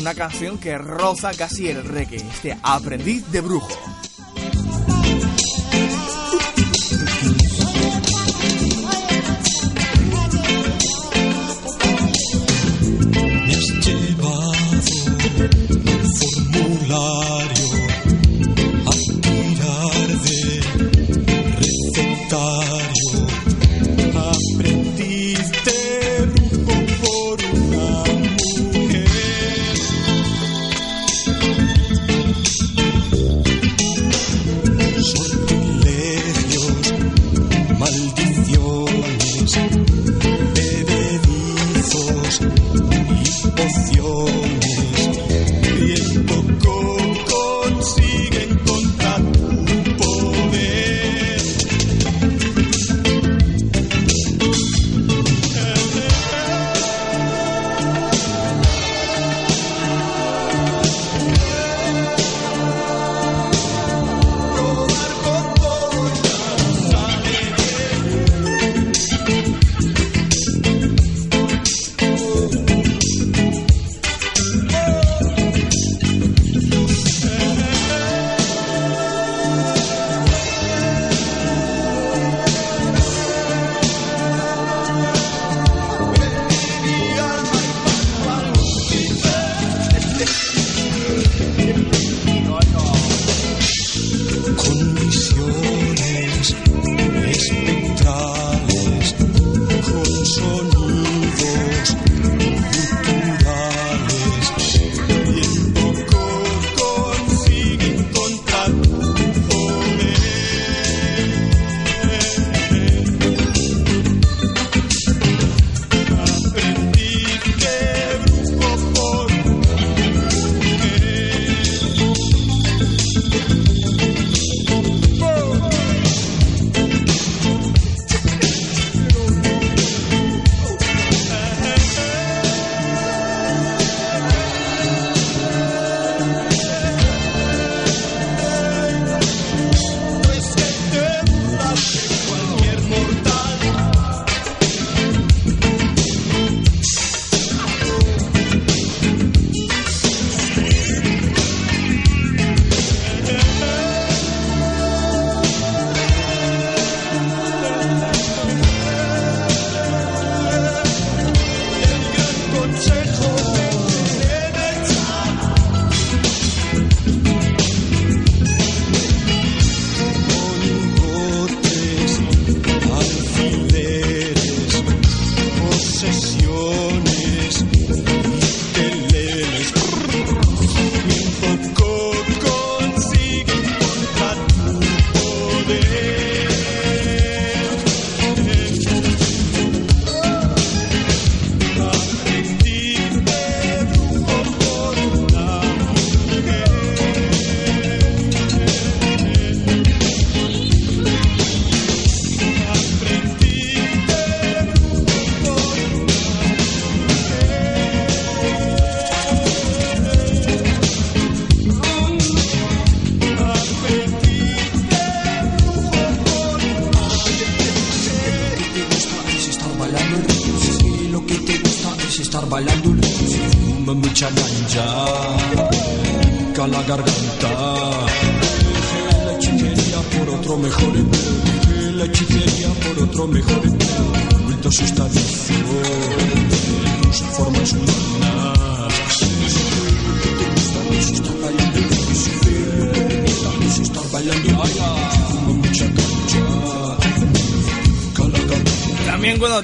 Una canción que roza casi el reggae, este Aprendiz de Brujo.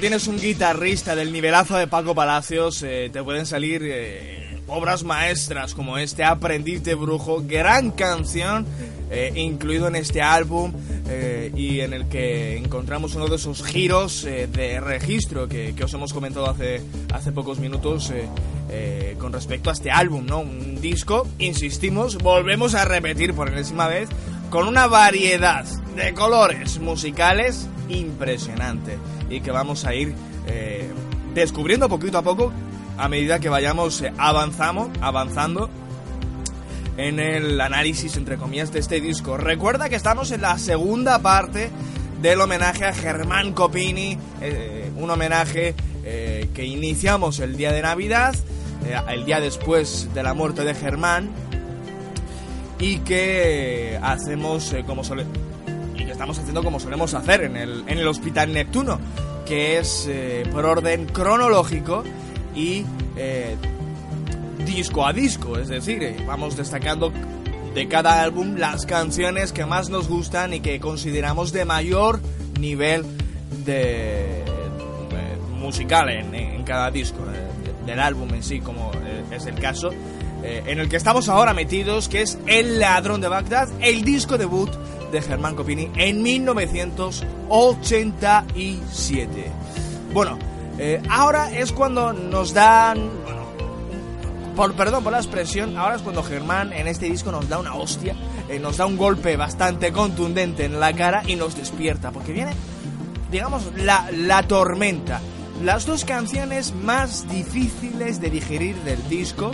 Tienes un guitarrista del nivelazo de Paco Palacios, eh, te pueden salir eh, obras maestras como este Aprendiz de Brujo, gran canción eh, incluido en este álbum eh, y en el que encontramos uno de esos giros eh, de registro que, que os hemos comentado hace, hace pocos minutos eh, con respecto a este álbum, ¿no? Un disco, insistimos, volvemos a repetir por enésima vez, con una variedad de colores musicales impresionante y que vamos a ir eh, descubriendo poquito a poco a medida que vayamos eh, avanzamos, avanzando en el análisis, entre comillas, de este disco. Recuerda que estamos en la segunda parte del homenaje a Germán Copini, eh, un homenaje que iniciamos el día de Navidad, el día después de la muerte de Germán, y que hacemos como sole y que estamos haciendo como solemos hacer en el, en el Hospital Neptuno, que es eh, por orden cronológico y eh, disco a disco, es decir, eh, vamos destacando de cada álbum las canciones que más nos gustan y que consideramos de mayor nivel de, eh, musical en, en cada disco eh, de- del álbum en sí, como eh, es el caso eh, en el que estamos ahora metidos, que es El Ladrón de Bagdad, el disco debut de Germán Copini en 1987. Bueno, eh, ahora es cuando nos dan, por perdón por la expresión, ahora es cuando Germán en este disco nos da una hostia, eh, nos da un golpe bastante contundente en la cara y nos despierta, porque viene, digamos, la, la tormenta. Las dos canciones más difíciles de digerir del disco,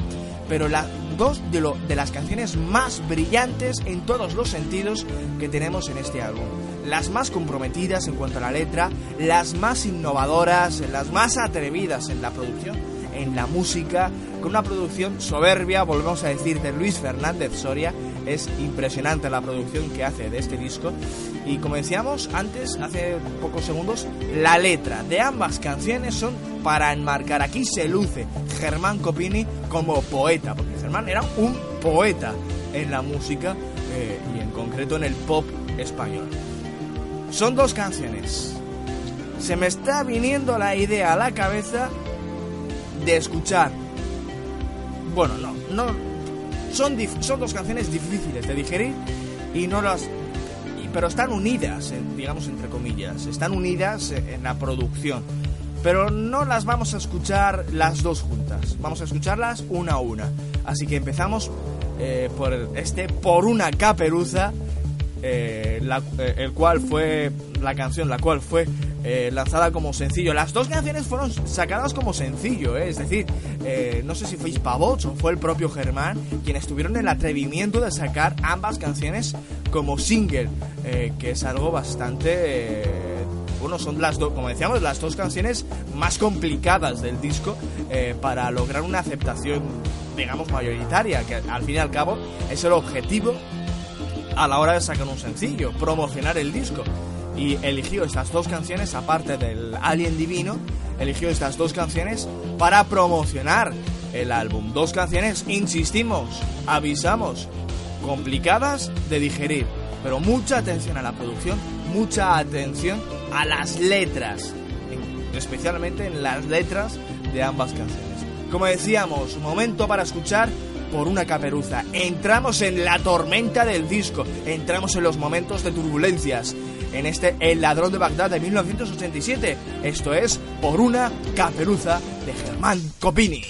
pero las dos de, lo, de las canciones más brillantes en todos los sentidos que tenemos en este álbum. Las más comprometidas en cuanto a la letra, las más innovadoras, las más atrevidas en la producción, en la música, con una producción soberbia, volvemos a decir, de Luis Fernández Soria. Es impresionante la producción que hace de este disco. Y como decíamos antes, hace pocos segundos, la letra de ambas canciones son para enmarcar. Aquí se luce Germán Copini como poeta, porque Germán era un poeta en la música eh, y en concreto en el pop español. Son dos canciones. Se me está viniendo la idea a la cabeza de escuchar. Bueno, no, no. Son, son dos canciones difíciles de digerir y no las. pero están unidas, en- digamos entre comillas. Están unidas en la producción. Pero no las vamos a escuchar las dos juntas. Vamos a escucharlas una a una. Así que empezamos eh, por este Por una caperuza eh, eh, el cual fue la canción, la cual fue eh, lanzada como sencillo. Las dos canciones fueron sacadas como sencillo, eh, es decir, eh, no sé si fue Pavots o fue el propio Germán quienes tuvieron el atrevimiento de sacar ambas canciones como single, eh, que es algo bastante bueno, son las dos, como decíamos, las dos canciones más complicadas del disco para lograr una aceptación, digamos, mayoritaria, que al fin y al cabo es el objetivo a la hora de sacar un sencillo, promocionar el disco. Y eligió estas dos canciones, aparte del Alien Divino, eligió estas dos canciones para promocionar el álbum. Dos canciones, insistimos, avisamos, complicadas de digerir, pero mucha atención a la producción, mucha atención a las letras, en- especialmente en las letras de ambas canciones. Como decíamos, momento para escuchar por una caperuza. Entramos en la tormenta del disco, entramos en los momentos de turbulencias. En este El ladrón de Bagdad de 1987. Esto es Por una caperuza de Germán Copini.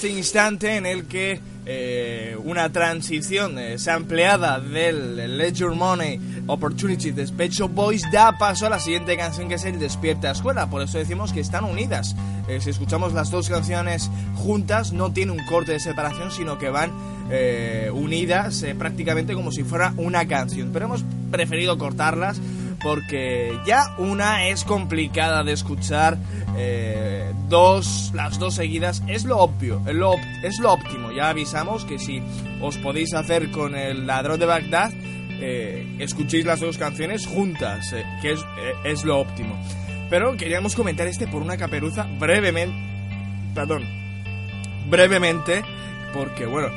Este instante en el que eh, una transición eh, del Ledger Money Opportunity de Pet Boys da paso a la siguiente canción que es el Despierta Escuela. Por eso decimos que están unidas. Eh, si escuchamos las dos canciones juntas, no tiene un corte de separación, sino que van eh, unidas prácticamente como si fuera una canción. Pero hemos preferido cortarlas porque ya una es complicada de escuchar, eh, las dos seguidas es lo obvio, es lo, es lo óptimo. Ya avisamos que si os podéis hacer con el ladrón de Bagdad, eh, escuchéis las dos canciones juntas, eh, que es, es lo óptimo. Pero queríamos comentar este por una caperuza brevemente, perdón, brevemente, porque bueno,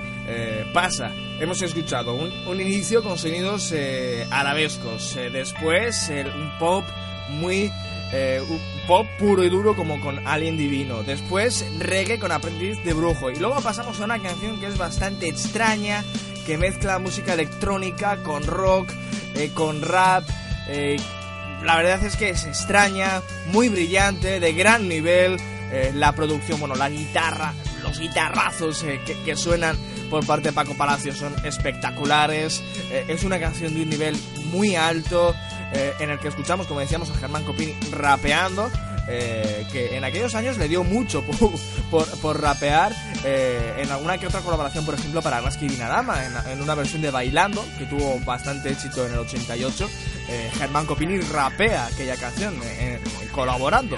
pasa hemos escuchado un, inicio con sonidos eh, arabescos, eh, después un pop muy eh, pop puro y duro como con Alien Divino, después reggae con Aprendiz de Brujo y luego pasamos a una canción que es bastante extraña, que mezcla música electrónica con rock, con rap. la verdad es que es extraña, muy brillante, de gran nivel. la producción, bueno, la guitarra, los guitarrazos que suenan por parte de Paco Palacio son espectaculares. Eh, es una canción de un nivel muy alto eh, en el que escuchamos, como decíamos, a Germán Copini rapeando. Eh, que en aquellos años le dio mucho por, rapear en alguna que otra colaboración, por ejemplo, para Rasky Dinarama, en, en una versión de Bailando, que tuvo bastante éxito en el 88. Germán Copini rapea aquella canción colaborando.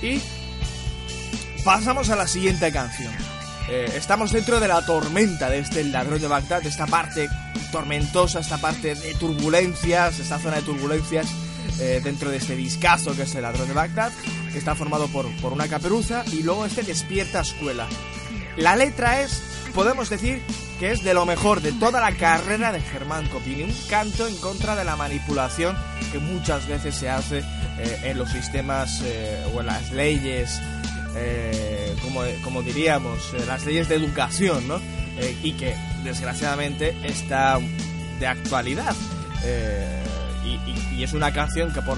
Y pasamos a la siguiente canción. Eh, estamos dentro de la tormenta de este ladrón de Bagdad, de esta parte tormentosa, esta parte de turbulencias, esta zona de turbulencias eh, dentro de este discazo que es el ladrón de Bagdad, que está formado por, por una caperuza y luego este despierta escuela. La letra es, podemos decir, que es de lo mejor de toda la carrera de Germán Copini, un canto en contra de la manipulación que muchas veces se hace eh, en los sistemas o en las leyes eh, como, como, diríamos, eh, las leyes de educación, ¿no? Eh, y que desgraciadamente está de actualidad. Y, es una canción que por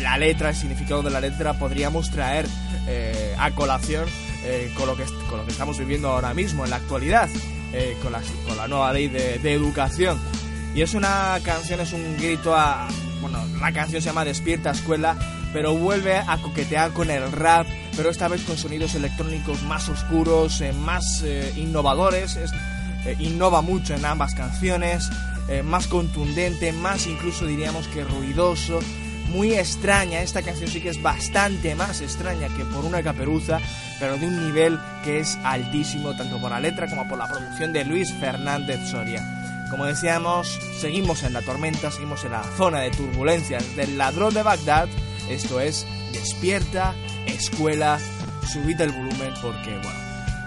la letra, el significado de la letra, podríamos traer a colación con, lo que, con lo que estamos viviendo ahora mismo, en la actualidad, con, la, con la nueva ley de, de educación. Y es una canción, es un grito a... Bueno, la canción se llama Despierta Escuela, pero vuelve a coquetear con el rap, pero esta vez con sonidos electrónicos más oscuros, eh, más eh, innovadores, eh, innova mucho en ambas canciones, más contundente, más incluso diríamos que ruidoso, muy extraña, esta canción sí que es bastante más extraña que por una caperuza, pero de un nivel que es altísimo tanto por la letra como por la producción de Luis Fernández Soria. Como decíamos, seguimos en la tormenta, seguimos en la zona de turbulencias del ladrón de Bagdad, esto es Despierta Escuela, subid el volumen porque, bueno,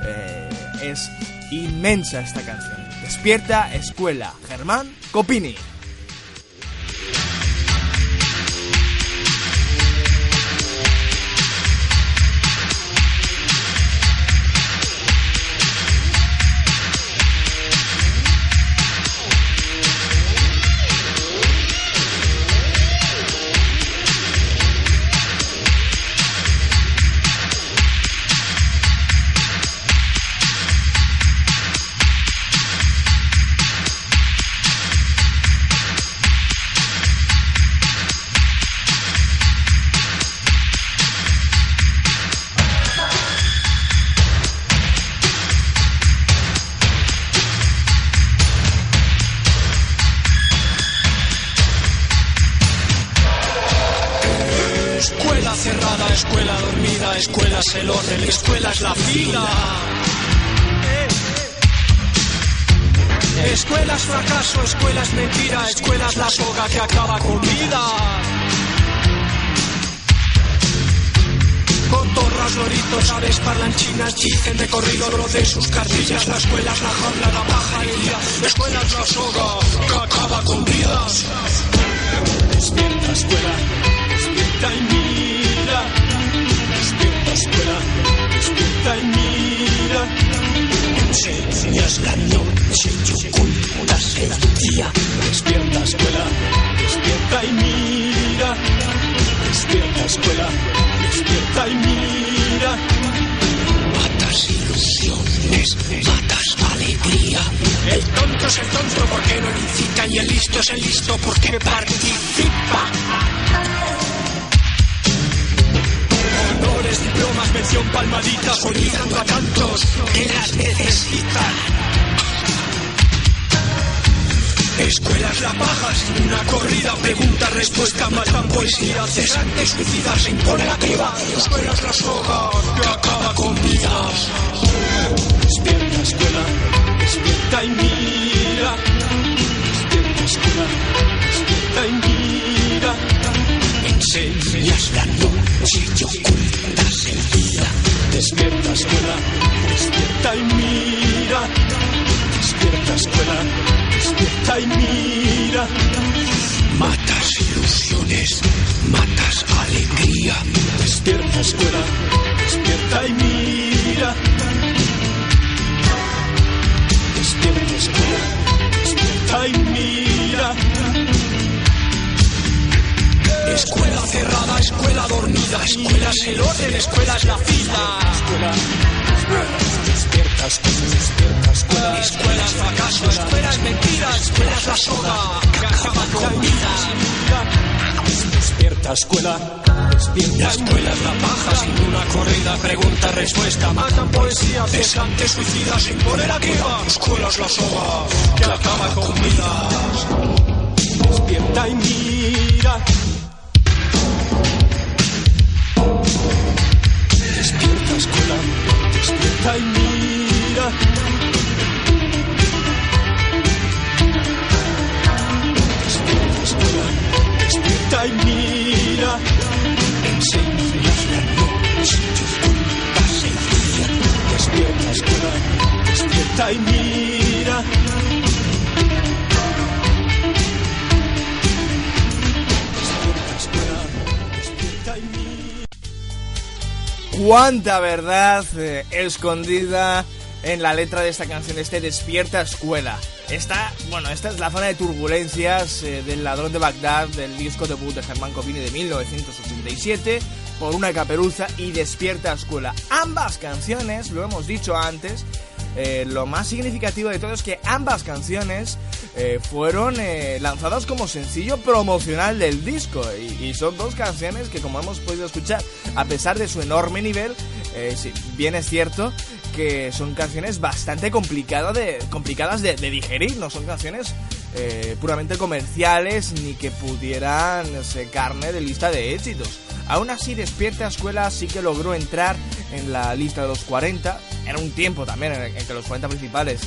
eh, es inmensa esta canción. Despierta Escuela, Germán Copini. Cerrada, escuela dormida, escuela es el orden, escuela es la fila. Escuela, despierta, escuela, despierta, escuela. Escuela es fracaso, escuela es mentira, escuela es la soga que acaba con vidas. Despierta escuela, despierta. La escuela es la paja sin una corrida, pregunta, respuesta, matan poesía, cesante, suicida, sin poner arriba. Escuela es la soga que acaba con vidas. Despierta y mira. Despierta escuela, despierta y mira. Despierta escuela, despierta y mira. Y ocultas el día. Despierta escuela, despierta y mira. Cuánta verdad eh, escondida en la letra de esta canción, este Despierta Escuela. Esta, bueno, esta es la zona de turbulencias eh, del ladrón de Bagdad, del disco debut de Germán Copini de 1987, por una caperuza y Despierta Escuela. Ambas canciones, lo hemos dicho antes, eh, lo más significativo de todo es que ambas canciones eh, fueron eh, lanzadas como sencillo promocional del disco. Y, son dos canciones que como hemos podido escuchar a pesar de su enorme nivel eh, bien es cierto que son canciones bastante de, complicadas de, digerir. No son canciones puramente comerciales ni que pudieran ser carne de lista de éxitos. Aún así, Despierta Escuela sí que logró entrar en la lista de los 40. Era un tiempo también en que los 40 principales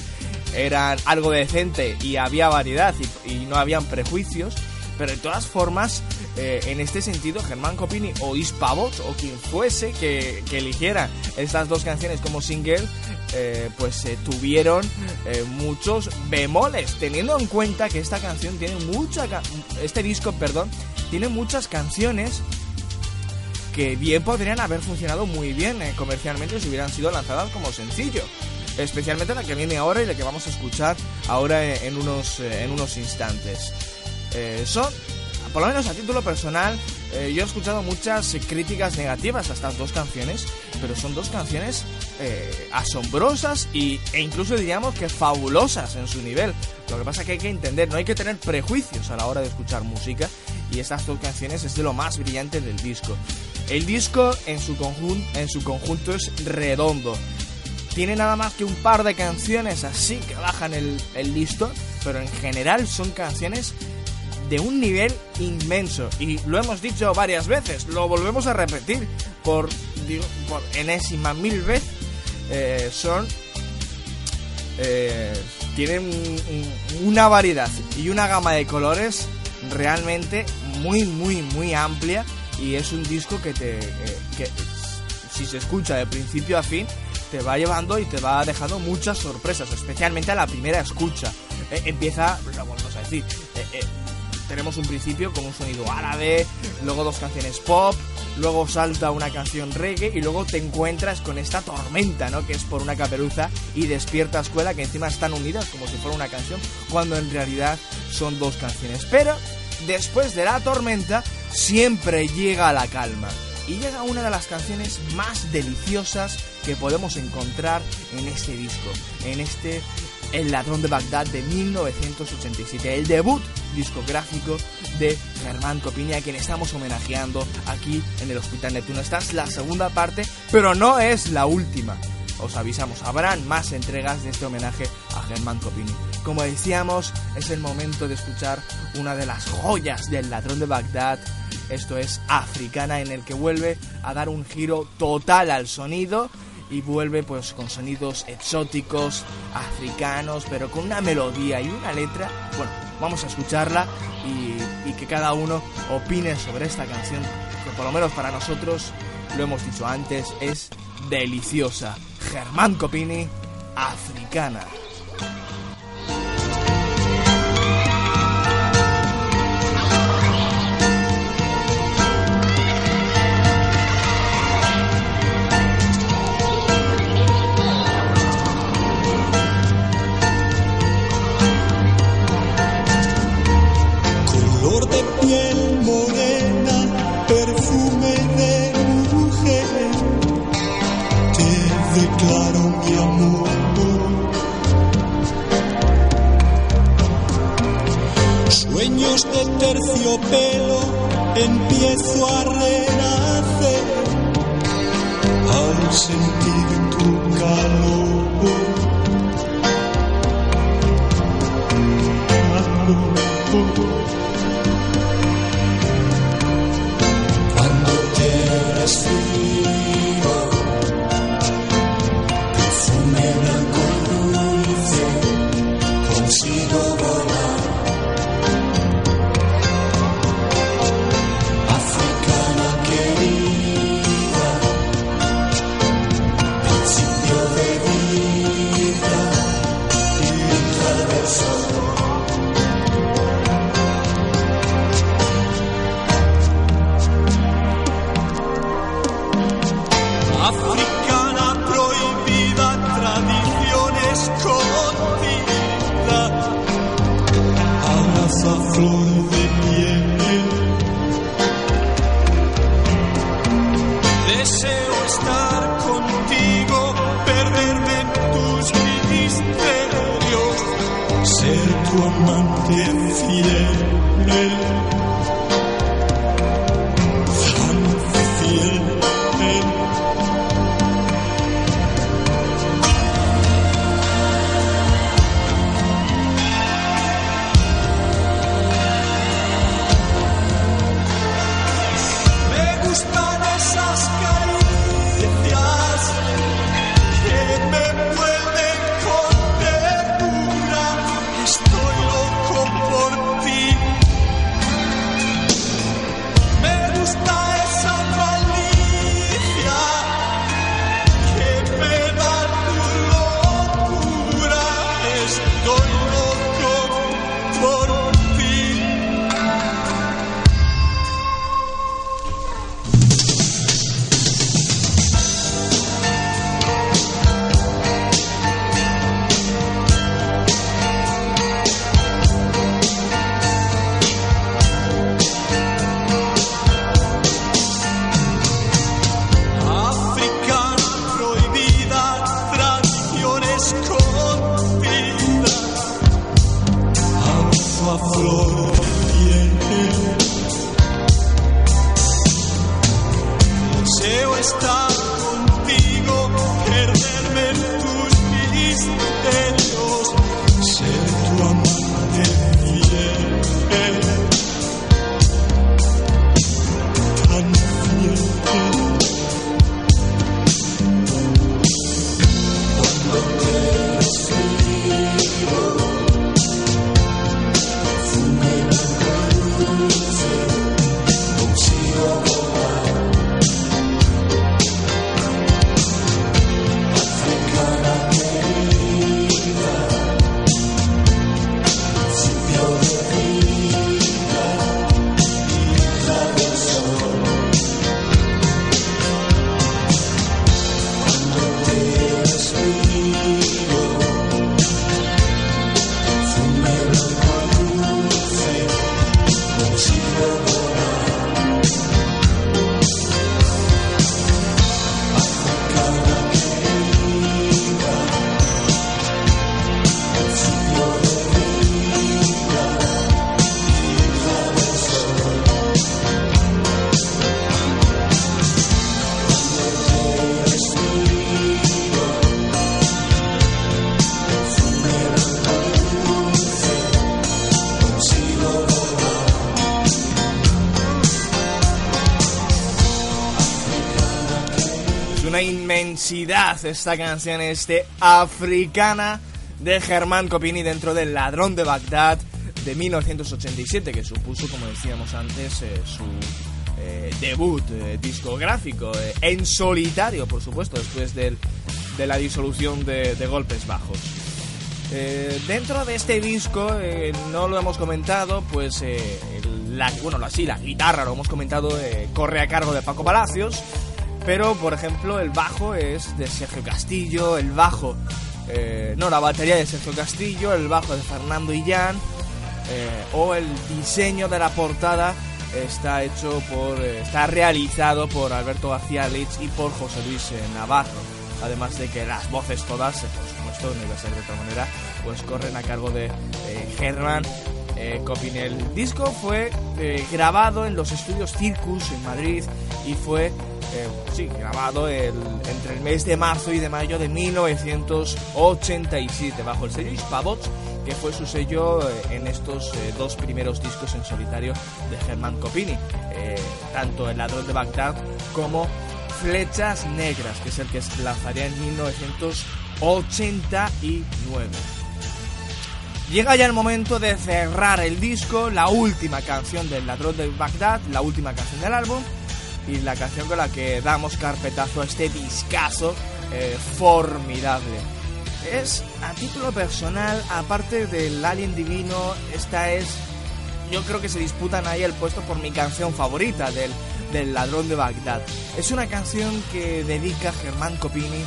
eran algo decente y había variedad y, no habían prejuicios. Pero de todas formas, eh, en este sentido, Germán Copini o Is Pavos o quien fuese que, eligiera estas dos canciones como single, eh, pues eh, tuvieron eh, muchos bemoles, teniendo en cuenta que esta canción tiene mucha, este disco, perdón, tiene muchas canciones que bien podrían haber funcionado muy bien comercialmente si hubieran sido lanzadas como sencillo. Especialmente la que viene ahora y la que vamos a escuchar ahora en unos, eh, en unos instantes. Eh, son, por lo menos a título personal, eh, yo he escuchado muchas críticas negativas a estas dos canciones, pero son dos canciones asombrosas y, e incluso diríamos que fabulosas en su nivel. Lo que pasa es que hay que entender, no hay que tener prejuicios a la hora de escuchar música y estas dos canciones es de lo más brillante del disco. El disco en su, conjun- en su conjunto es redondo. Tiene nada más que un par de canciones así que bajan el, el listón, pero en general son canciones de un nivel inmenso. Y lo hemos dicho varias veces, lo volvemos a repetir por, digo, por enésima mil veces. Eh, son. eh, tienen un- un- una variedad y una gama de colores realmente muy, muy, muy amplia. Y es un disco que te. eh, que si se escucha de principio a fin, te va llevando y te va dejando muchas sorpresas, especialmente a la primera escucha. Eh, empieza, lo volvemos a decir, eh, eh, tenemos un principio con un sonido árabe, luego dos canciones pop, luego salta una canción reggae y luego te encuentras con esta tormenta, ¿no? Que es por una caperuza y despierta escuela que encima están unidas como si fuera una canción, cuando en realidad son dos canciones. Pero después de la tormenta siempre llega la calma. Y llega una de las canciones más deliciosas que podemos encontrar en este disco, en este El ladrón de Bagdad de 1987, el debut discográfico de Germán Copini, a quien estamos homenajeando aquí en el Hospital Neptuno. Esta es la segunda parte, pero no es la última. Os avisamos, habrán más entregas de este homenaje a Germán Copini. Como decíamos, es el momento de escuchar una de las joyas del ladrón de Bagdad. Esto es Africana, en el que vuelve a dar un giro total al sonido y vuelve pues con sonidos exóticos, africanos, pero con una melodía y una letra. Bueno, vamos a escucharla y, y, que cada uno opine sobre esta canción, que por lo menos para nosotros, lo hemos dicho antes, es deliciosa. Germán Copini, africana. Esta canción este africana de Germán Copini dentro del Ladrón de Bagdad de 1987 que supuso como decíamos antes eh, su eh, debut eh, discográfico en solitario por supuesto después del, de la disolución de, Golpes Bajos. Dentro de este disco no lo hemos comentado pues la, así la guitarra lo hemos comentado corre a cargo de Paco Palacios pero, por ejemplo, el bajo es de Sergio Castillo, el bajo... Eh, no, la batería de Sergio Castillo, el bajo de Fernando Illán, eh, o el diseño de la portada está hecho por... Eh, está realizado por Alberto García Lich y por José Luis Navarro. Además de que las voces todas, por supuesto, no iba a ser de otra manera, pues corren a cargo de Germán eh, El disco fue grabado en los estudios Circus en Madrid y fue eh, sí, grabado entre el mes de marzo y de mayo de 1987 bajo el sello Hispavox, que fue su sello eh, en estos eh, dos primeros discos en solitario de Germán Copini, tanto El ladrón de Bagdad como Flechas Negras, que es el que se lanzaría en 1989. Llega ya el momento de cerrar el disco, la última canción del Ladrón de Bagdad, la última canción del álbum, y la canción con la que damos carpetazo a este discazo eh, formidable. Es a título personal, aparte del Alien Divino, esta es. Yo creo que se disputan ahí el puesto por mi canción favorita del, del Ladrón de Bagdad. Es una canción que dedica Germán Copini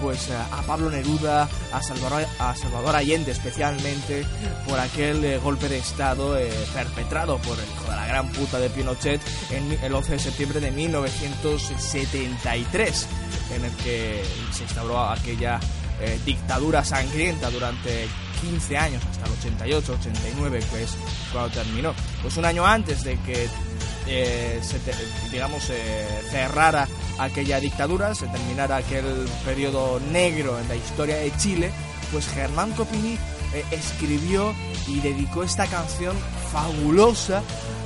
pues eh, a Pablo Neruda, a Salvador, a Salvador Allende especialmente, por aquel eh, golpe de Estado eh, perpetrado por el hijo de la gran puta de Pinochet en el 11 de septiembre de 1973, en el que se instauró aquella dictadura sangrienta durante 15 años, hasta el 88, 89, que es cuando terminó. Pues un año antes de que eh, se digamos, eh, cerrara aquella dictadura, se terminara aquel periodo negro en la historia de Chile, pues Germán Copini eh, escribió y dedicó esta canción fabulosa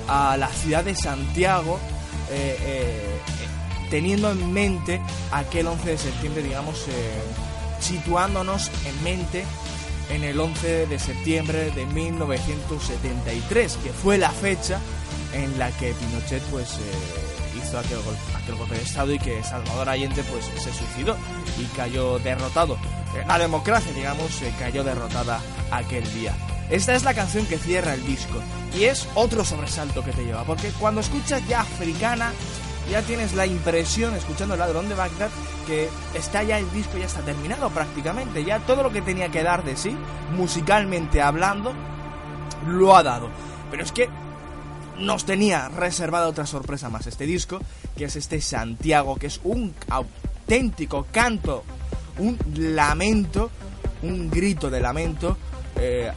a la ciudad de Santiago, teniendo en mente aquel 11 de septiembre, digamos, situándonos en mente en el 11 de septiembre de 1973, que fue la fecha en la que Pinochet pues eh, hizo aquel, golpe de estado y que Salvador Allende pues se suicidó y cayó derrotado. Eh, la democracia, digamos, cayó derrotada aquel día. Esta es la canción que cierra el disco y es otro sobresalto que te lleva, porque cuando escuchas ya africana ya tienes la impresión, escuchando el ladrón de Bagdad, que está ya el disco, ya está terminado prácticamente. Ya todo lo que tenía que dar de sí, musicalmente hablando, lo ha dado. Pero es que nos tenía reservada otra sorpresa más este disco, que es este Santiago, que es un auténtico canto, un lamento, un grito de lamento eh,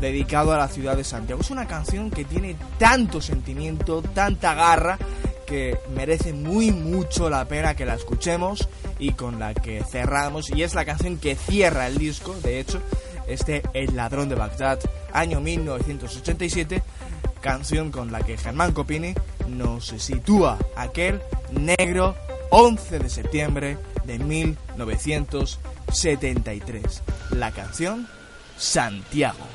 dedicado a la ciudad de Santiago. Es una canción que tiene tanto sentimiento, tanta garra, que merece muy mucho la pena que la escuchemos y con la que cerramos. Y es la canción que cierra el disco, de hecho, este El ladrón de Bagdad, año 1987 canción con la que Germán Copini nos sitúa aquel negro 11 de septiembre de 1973. La canción Santiago.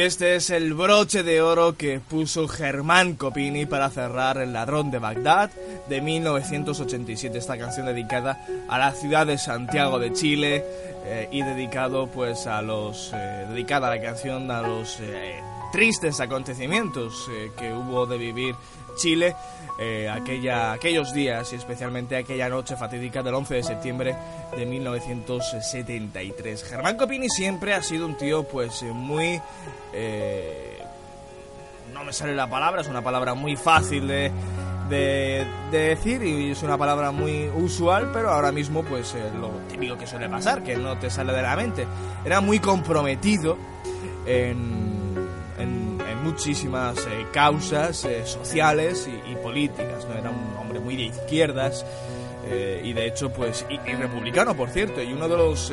Este es el broche de oro que puso Germán Copini para cerrar El ladrón de Bagdad de 1987, esta canción dedicada a la ciudad de Santiago de Chile eh, y dedicado pues a los eh, dedicada a la canción a los eh, tristes acontecimientos que hubo de vivir Chile aquella, aquellos días y especialmente aquella noche fatídica del 11 de septiembre de 1973. Germán Copini siempre ha sido un tío pues muy... no me sale la palabra, es una palabra muy fácil de, de, decir y es una palabra muy usual, pero ahora mismo pues eh, lo típico que suele pasar, que no te sale de la mente. Era muy comprometido en, muchísimas eh, causas eh, sociales y, políticas, ¿no? Era un hombre muy de izquierdas y de hecho pues y, republicano por cierto, y uno de los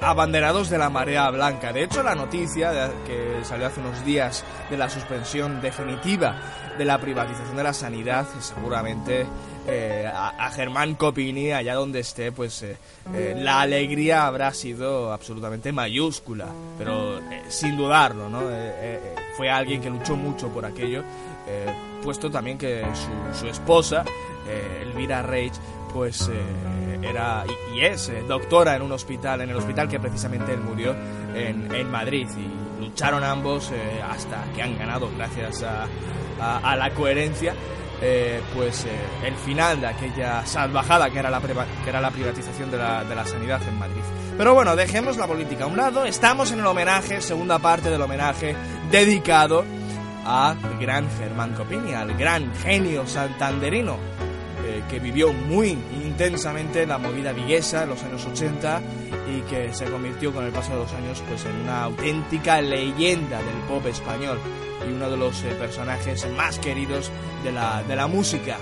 abanderados de la marea blanca. De hecho, la noticia que salió hace unos días de la suspensión definitiva de la privatización de la sanidad, seguramente eh, a, Germán Copini, allá donde esté, pues eh, eh, la alegría habrá sido absolutamente mayúscula, pero sin dudarlo, ¿no? fue alguien que luchó mucho por aquello, puesto también que su, esposa, Elvira Reich, pues era y, es doctora en un hospital, en el hospital que precisamente él murió en, en Madrid y lucharon ambos hasta que han ganado gracias a, a, la coherencia, eh, pues eh, el final de aquella salvajada que era la, que era la privatización de la, de la sanidad en Madrid. Pero bueno, dejemos la política a un lado, estamos en el homenaje, segunda parte del homenaje dedicado a gran Germán Copini, al gran genio santanderino eh, que vivió muy intensamente la movida viguesa en los años 80 y que se convirtió con el paso de los años pues en una auténtica leyenda del pop español y uno de los eh, personajes más queridos de la, de la música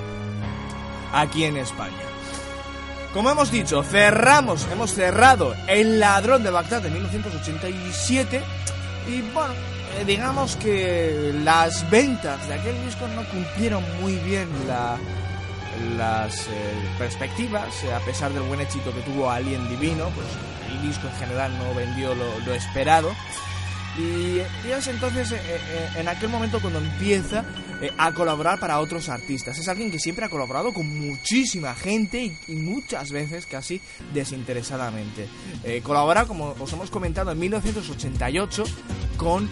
aquí en España. Como hemos dicho, cerramos, hemos cerrado El ladrón de Bagdad de 1987 y bueno, eh, digamos que las ventas de aquel disco no cumplieron muy bien las eh, perspectivas, a pesar del buen éxito que tuvo Alien Divino, pues el disco en general no vendió lo esperado. Y, es entonces eh, eh, en aquel momento cuando empieza eh, a colaborar para otros artistas. Es alguien que siempre ha colaborado con muchísima gente y, muchas veces casi desinteresadamente. colabora, como os hemos comentado, en 1988 con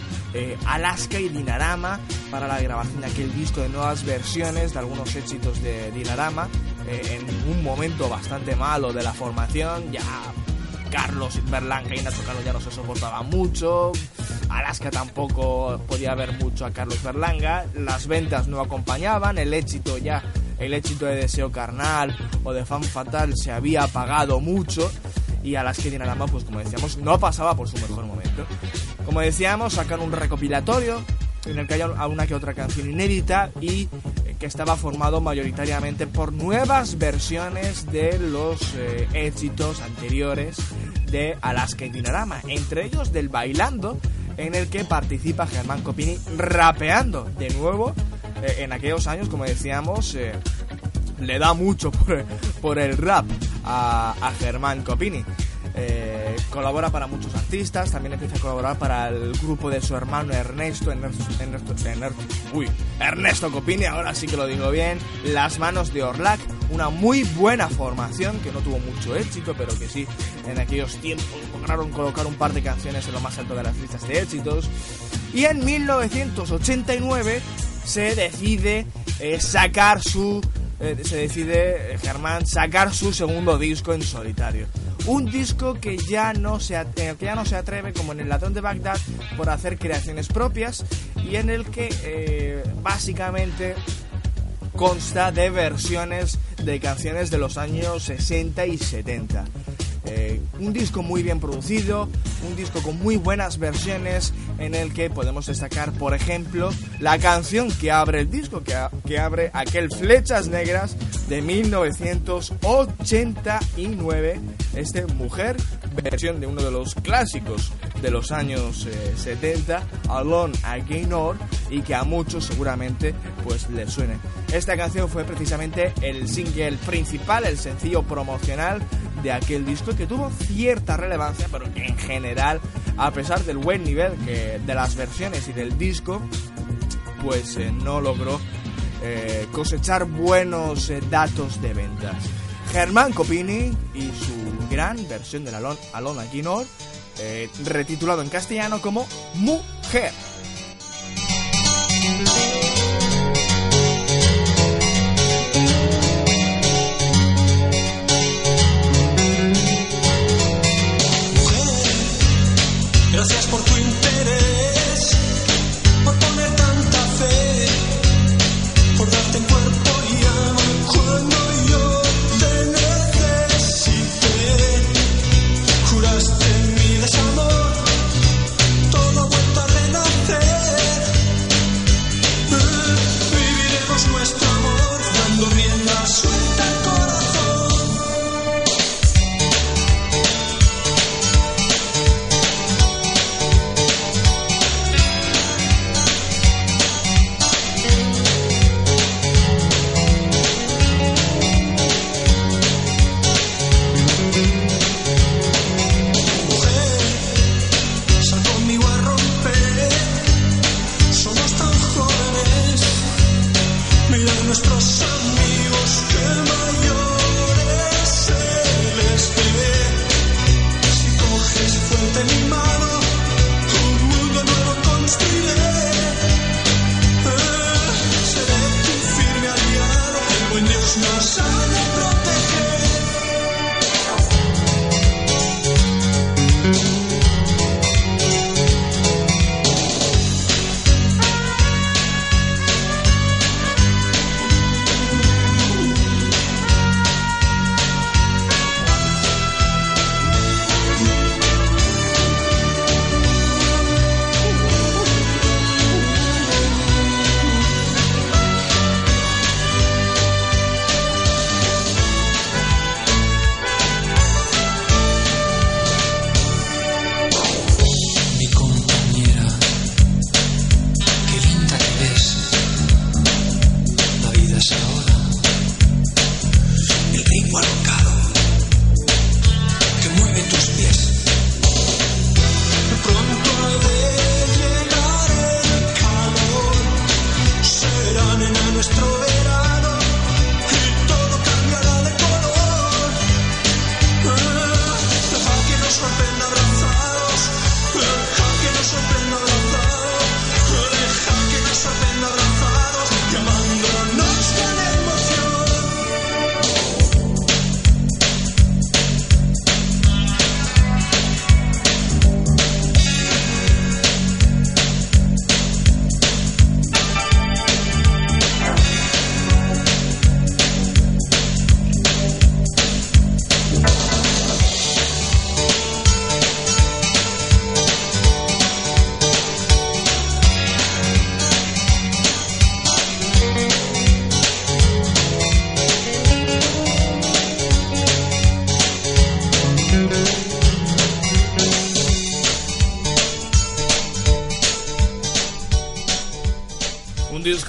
Alaska y Dinarama para la grabación de aquel disco de nuevas versiones de algunos éxitos de Dinarama. en un momento bastante malo de la formación, ya Carlos Berlanga y Nacho Carlos ya no se soportaba mucho. Alaska tampoco podía ver mucho a Carlos Berlanga. Las ventas no acompañaban. El éxito ya, el éxito de Deseo Carnal o de Fan Fatal se había apagado mucho. Y Alaska y Dinarama, pues como decíamos, no pasaba por su mejor momento. Como decíamos, sacaron un recopilatorio en el que hay una que otra canción inédita y que estaba formado mayoritariamente por nuevas versiones de los eh, éxitos anteriores de Alaska y entre ellos del Bailando, en el que participa Germán Copini rapeando de nuevo. Eh, en aquellos años, como decíamos, eh, le da mucho por, el rap a Germán Copini. Eh, colabora para muchos artistas, también empieza a colaborar para el grupo de su hermano Ernesto, Ernesto, Ernesto, uy, Ernesto Copini, ahora sí que lo digo bien, Las Manos de Orlac, una muy buena formación que no tuvo mucho éxito, pero que sí, en aquellos tiempos lograron colocar un par de canciones en lo más alto de las listas de éxitos. Y en 1989 se decide eh, sacar su eh, se decide Germán sacar su segundo disco en solitario. Un disco que ya no se, que ya no se atreve, como en el latón de Bagdad, por hacer creaciones propias y en el que eh, básicamente consta de versiones de canciones de los años 60 y 70. Eh, un disco muy bien producido, un disco con muy buenas versiones en el que podemos destacar, por ejemplo, la canción que abre el disco, que, que abre aquel Flechas Negras de 1989, este Mujer, versión de uno de los clásicos de los años 70, eh, Alone Again Or, y que a muchos seguramente pues les suene. Esta canción fue precisamente el single principal, el sencillo promocional de aquel disco que tuvo cierta relevancia, pero que en general a pesar del buen nivel de las versiones y del disco, pues eh, no logró eh, cosechar buenos eh, datos de ventas. Germán Copini y su gran versión de la Alona Guinor, retitulado en castellano como Mujer.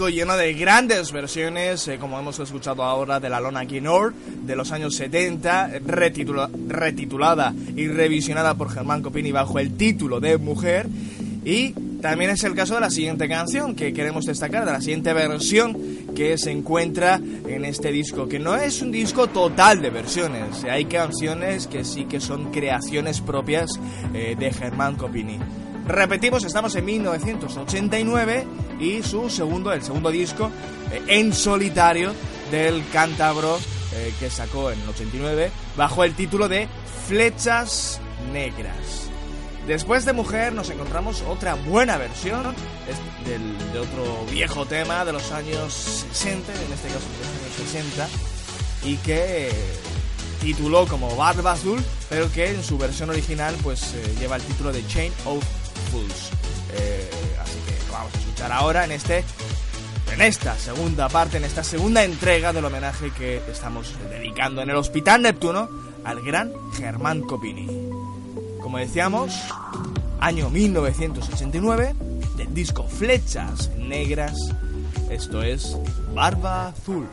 Lleno de grandes versiones, eh, como hemos escuchado ahora, de la Lona Guinor de los años 70, retitula- retitulada y revisionada por Germán Copini bajo el título de Mujer. Y también es el caso de la siguiente canción que queremos destacar, de la siguiente versión que se encuentra en este disco, que no es un disco total de versiones. Hay canciones que sí que son creaciones propias eh, de Germán Copini. Repetimos, estamos en 1989 y su segundo, el segundo disco eh, en solitario del cántabro eh, que sacó en el 89 bajo el título de Flechas Negras. Después de Mujer nos encontramos otra buena versión del, de otro viejo tema de los años 60, en este caso de los años 60, y que tituló como Barba Azul, pero que en su versión original pues eh, lleva el título de Chain of Eh, así que lo vamos a escuchar ahora en este en esta segunda parte, en esta segunda entrega del homenaje que estamos dedicando en el Hospital Neptuno al gran Germán Copini. Como decíamos, año 1989, del disco Flechas Negras, esto es Barba Azul.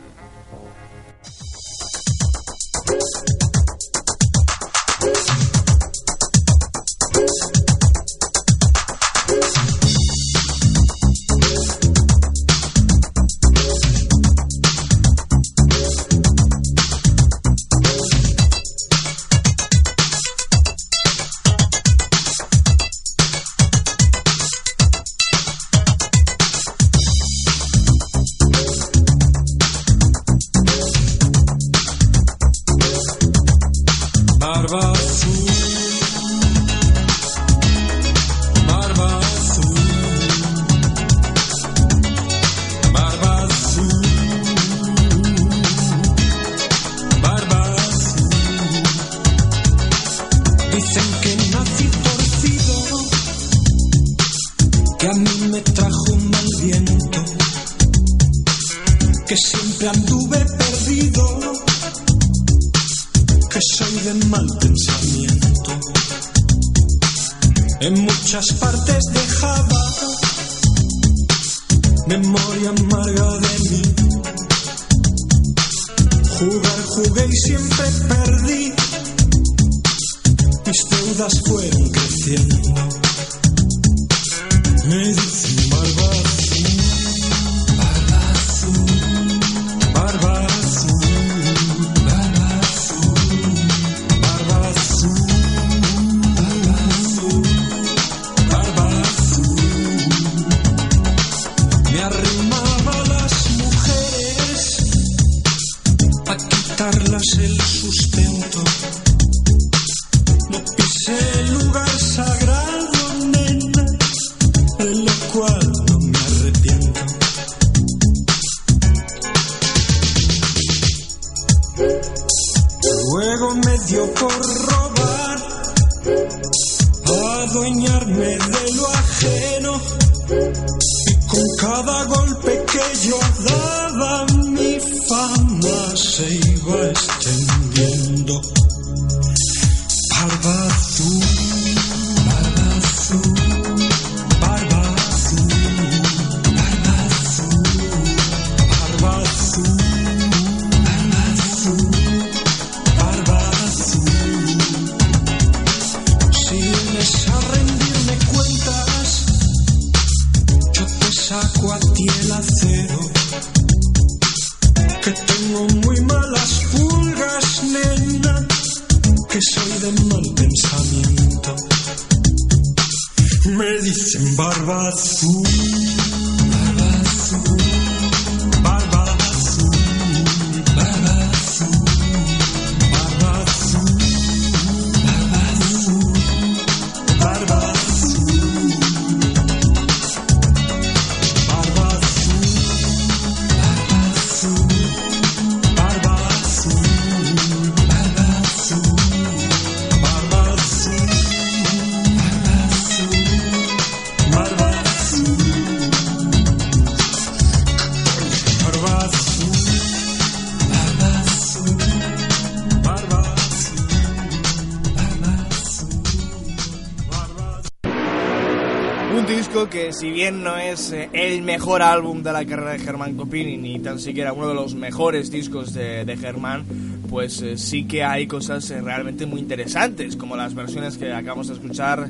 Eh, el mejor álbum de la carrera de Germán Copini, ni tan siquiera uno de los mejores discos de, Germán, pues eh, sí que hay cosas eh, realmente muy interesantes, como las versiones que acabamos de escuchar,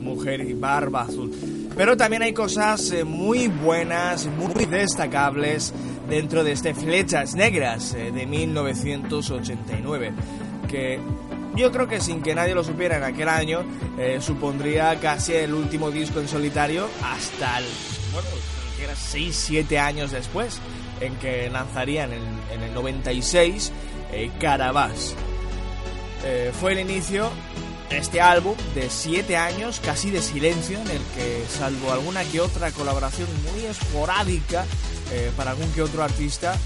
Mujer y Barba Azul. Pero también hay cosas muy buenas, muy destacables dentro de este Flechas Negras de 1989, que yo creo que sin que nadie lo supiera en aquel año, eh, supondría casi el último disco en solitario hasta el, bueno, que era 6-7 años después, en que lanzarían en, en el 96 eh, Carabás. Eh, fue el inicio de este álbum de 7 años casi de silencio, en el que, salvo alguna que otra colaboración muy esporádica eh, para algún que otro artista,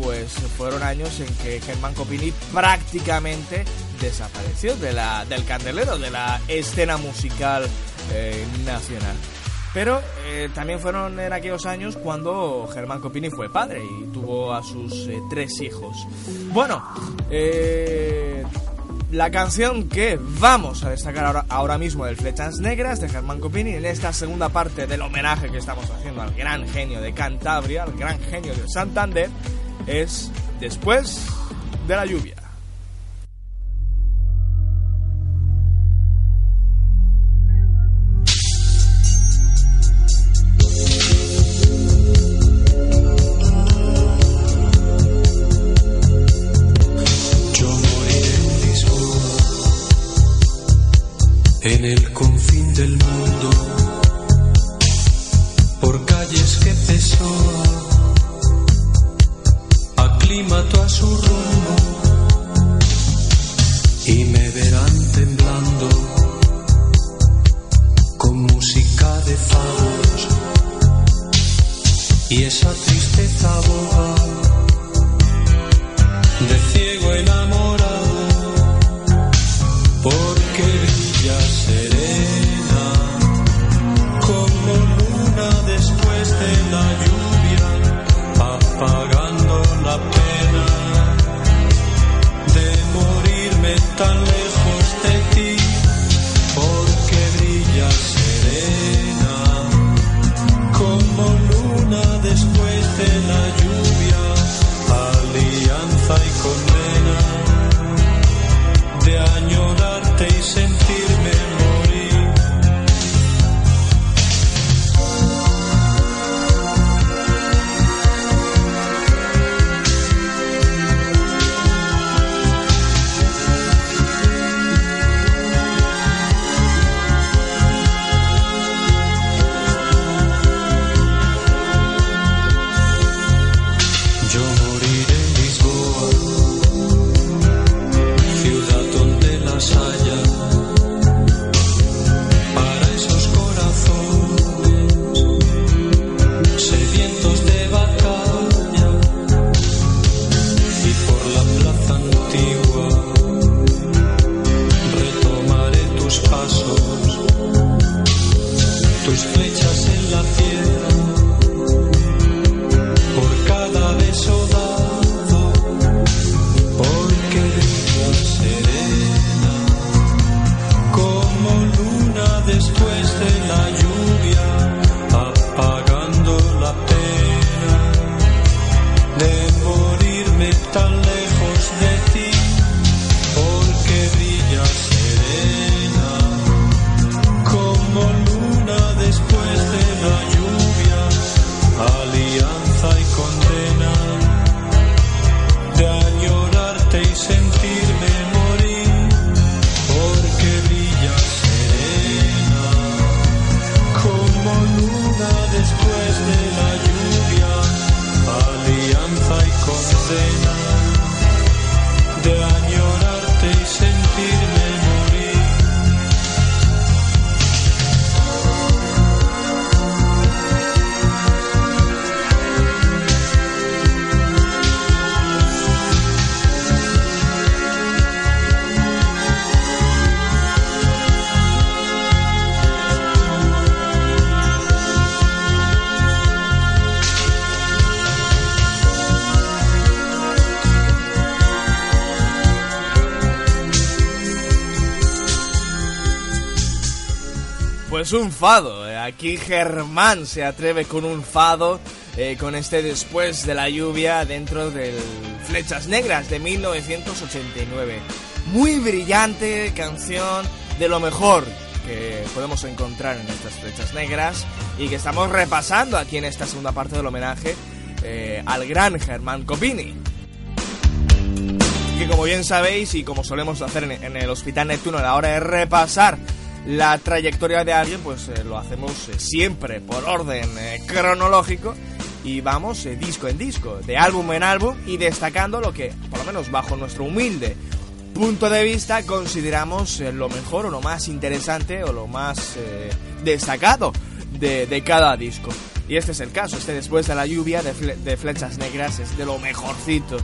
pues fueron años en que Germán Copini prácticamente desapareció de la, del candelero, de la escena musical eh, nacional. Pero eh, también fueron en aquellos años cuando Germán Copini fue padre y tuvo a sus eh, tres hijos. Bueno, la canción que vamos a destacar ahora, ahora mismo del Flechas Negras de Germán Copini en esta segunda parte del homenaje que estamos haciendo al gran genio de Cantabria, al gran genio de Santander, es Después de la lluvia. En el confín del mundo, por calles que Pessoa aclimato a su rumbo Un fado. eh, Aquí Germán se atreve con un fado, eh, con este después de la lluvia dentro del Flechas Negras de 1989. Muy brillante canción, de lo mejor que podemos encontrar en estas Flechas Negras y que estamos repasando aquí en esta segunda parte del homenaje eh, al gran Germán Copini que como bien sabéis y como solemos hacer en el Hospital Neptuno a la hora de repasar la trayectoria de alguien, pues eh, lo hacemos eh, siempre por orden eh, cronológico y vamos disco en disco, de álbum en álbum y destacando lo que, por lo menos bajo nuestro humilde punto de vista, consideramos lo mejor o lo más interesante o lo más destacado de, cada disco. Y este es el caso, este después de la lluvia de, de flechas negras es de lo mejorcito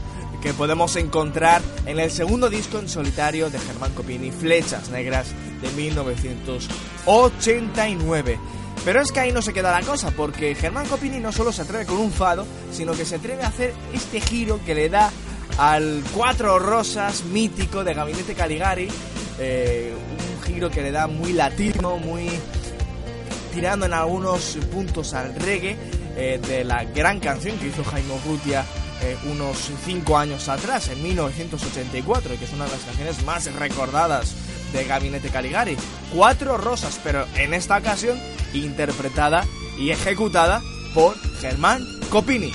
que podemos encontrar en el segundo disco en solitario de Germán Copini, Flechas Negras de 1989. Pero es que ahí no se queda la cosa, porque Germán Copini no solo se atreve con un fado, sino que se atreve a hacer este giro que le da al Cuatro Rosas mítico de Gabinete Caligari, eh, un giro que le da muy latino, muy tirando en algunos puntos al reggae eh, de la gran canción que hizo Jaime Urrutia eh, unos 5 años atrás, en 1984, y que es una de las canciones más recordadas de Gabinete Caligari. Cuatro rosas, pero en esta ocasión interpretada y ejecutada por Germán Copini.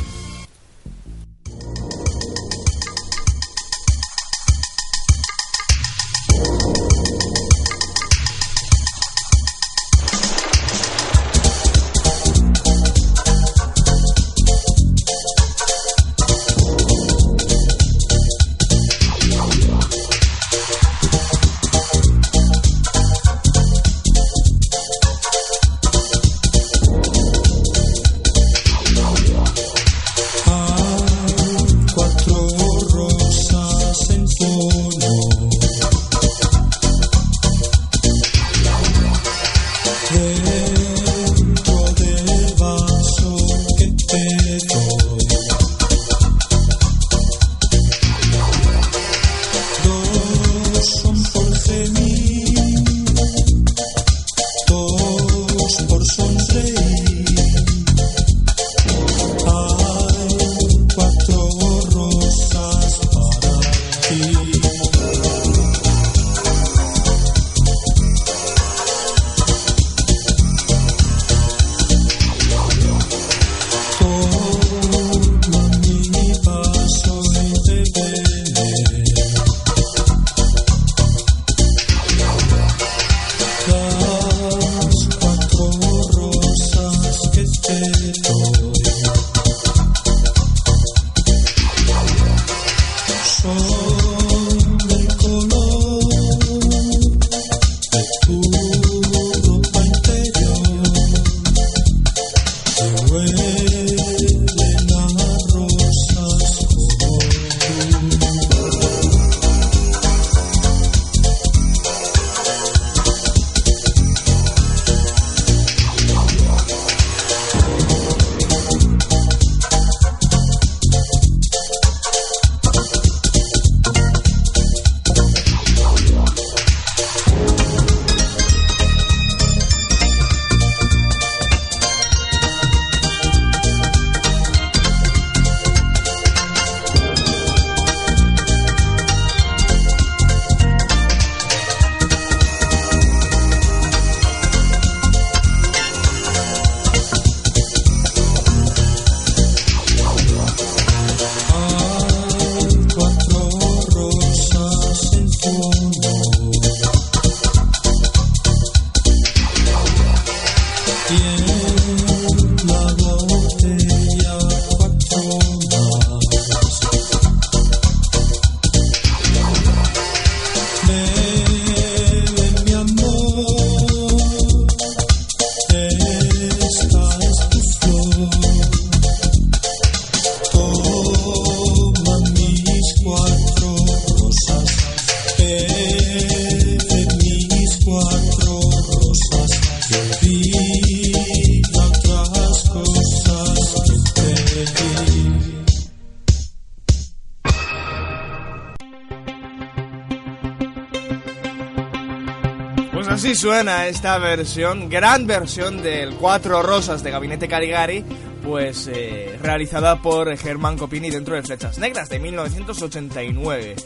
Esta versión, gran versión del Cuatro Rosas de Gabinete Caligari, pues eh, realizada por Germán Copini dentro de Flechas Negras de 1989.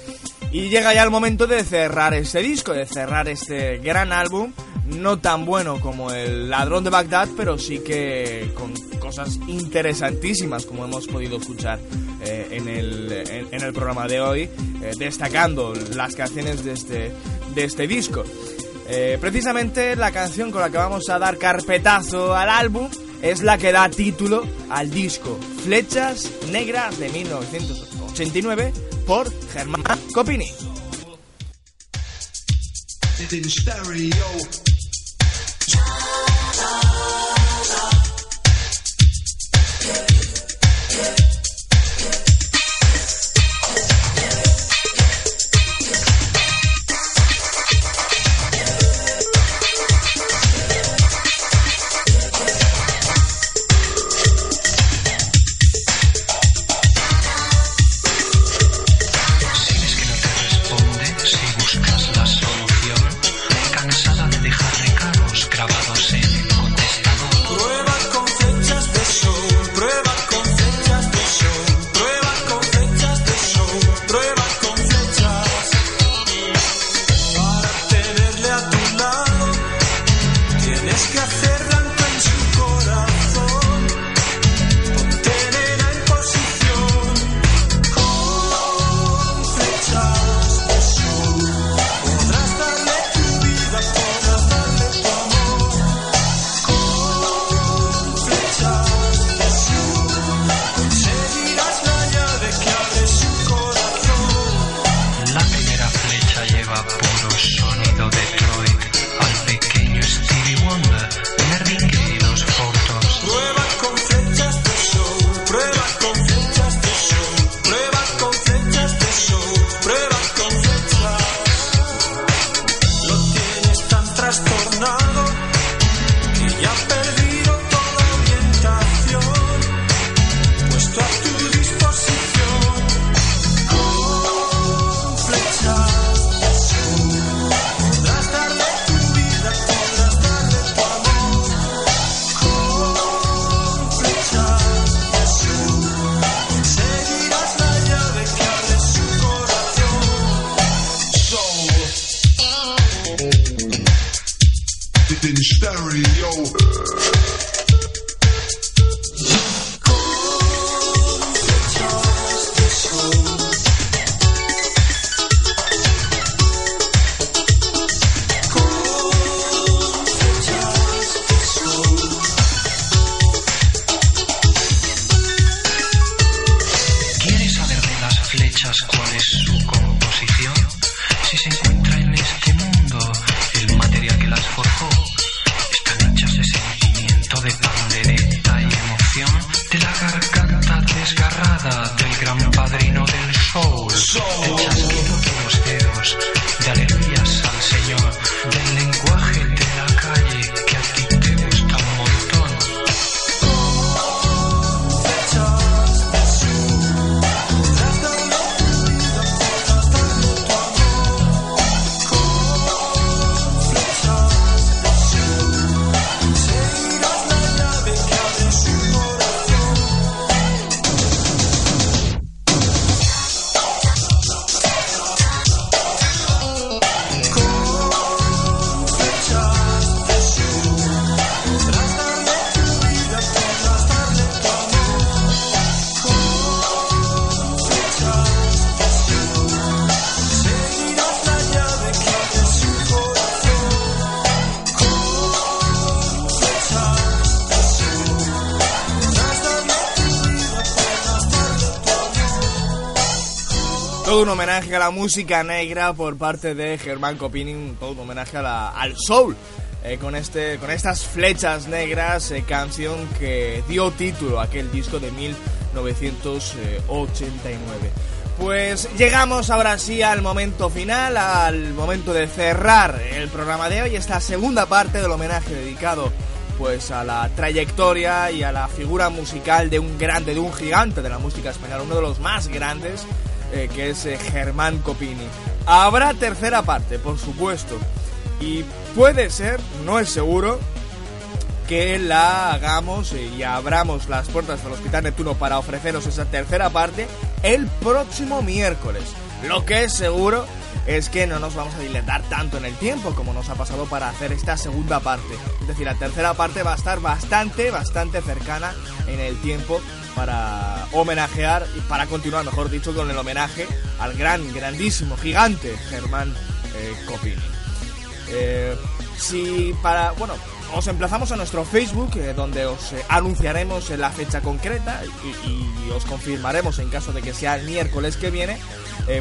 Y llega ya el momento de cerrar este disco, de cerrar este gran álbum, no tan bueno como el Ladrón de Bagdad, pero sí que con cosas interesantísimas como hemos podido escuchar eh, en, el, en, el, programa de hoy, eh, destacando las canciones de este, de este disco. Eh, precisamente la canción con la que vamos a dar carpetazo al álbum es la que da título al disco Flechas Negras de 1989 por Germán Copini. Homenaje a la música negra por parte de Germán Copini, todo un homenaje al soul. Eh, con, este, con estas flechas negras, eh, canción que dio título a aquel disco de 1989. Pues llegamos ahora sí al momento final, al momento de cerrar el programa de hoy, esta segunda parte del homenaje dedicado pues a la trayectoria y a la figura musical de un grande, de un gigante de la música española, uno de los más grandes eh, que es eh, Germán Copini. Habrá tercera parte, por supuesto. Y puede ser, no es seguro, que la hagamos y abramos las puertas del Hospital Neptuno para ofreceros esa tercera parte el próximo miércoles. Lo que es seguro es que no nos vamos a dilatar tanto en el tiempo como nos ha pasado para hacer esta segunda parte. Es decir, la tercera parte va a estar bastante, bastante cercana en el tiempo para homenajear y para continuar, mejor dicho, con el homenaje al gran, grandísimo, gigante Germán eh, Copini. Eh, si para, bueno, os emplazamos a nuestro Facebook, eh, donde os eh, anunciaremos la fecha concreta y, os confirmaremos en caso de que sea el miércoles que viene,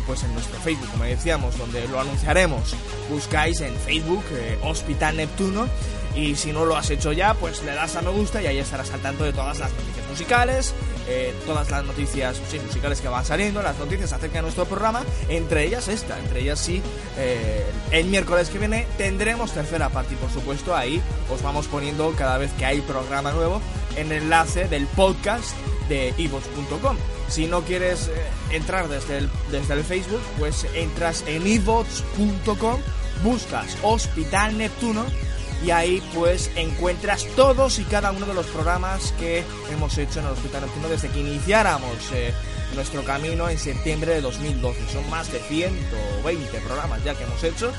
pues en nuestro Facebook, como decíamos, donde lo anunciaremos. Buscáis en Facebook Hospital Neptuno y si no lo has hecho ya, pues le das a me gusta y ahí estarás al tanto de todas las noticias musicales, eh, todas las noticias musicales que van saliendo, las noticias acerca de nuestro programa, entre ellas esta, entre ellas sí, eh, el miércoles que viene tendremos tercera parte y por supuesto ahí os vamos poniendo cada vez que hay programa nuevo en enlace del podcast de evox.com. Si no quieres eh, entrar desde el, desde el Facebook, pues entras en evox.com, buscas Hospital Neptuno y ahí pues encuentras todos y cada uno de los programas que hemos hecho en el Hospital Neptuno desde que iniciáramos eh, nuestro camino en septiembre de 2012. Son más de 120 programas ya que hemos hecho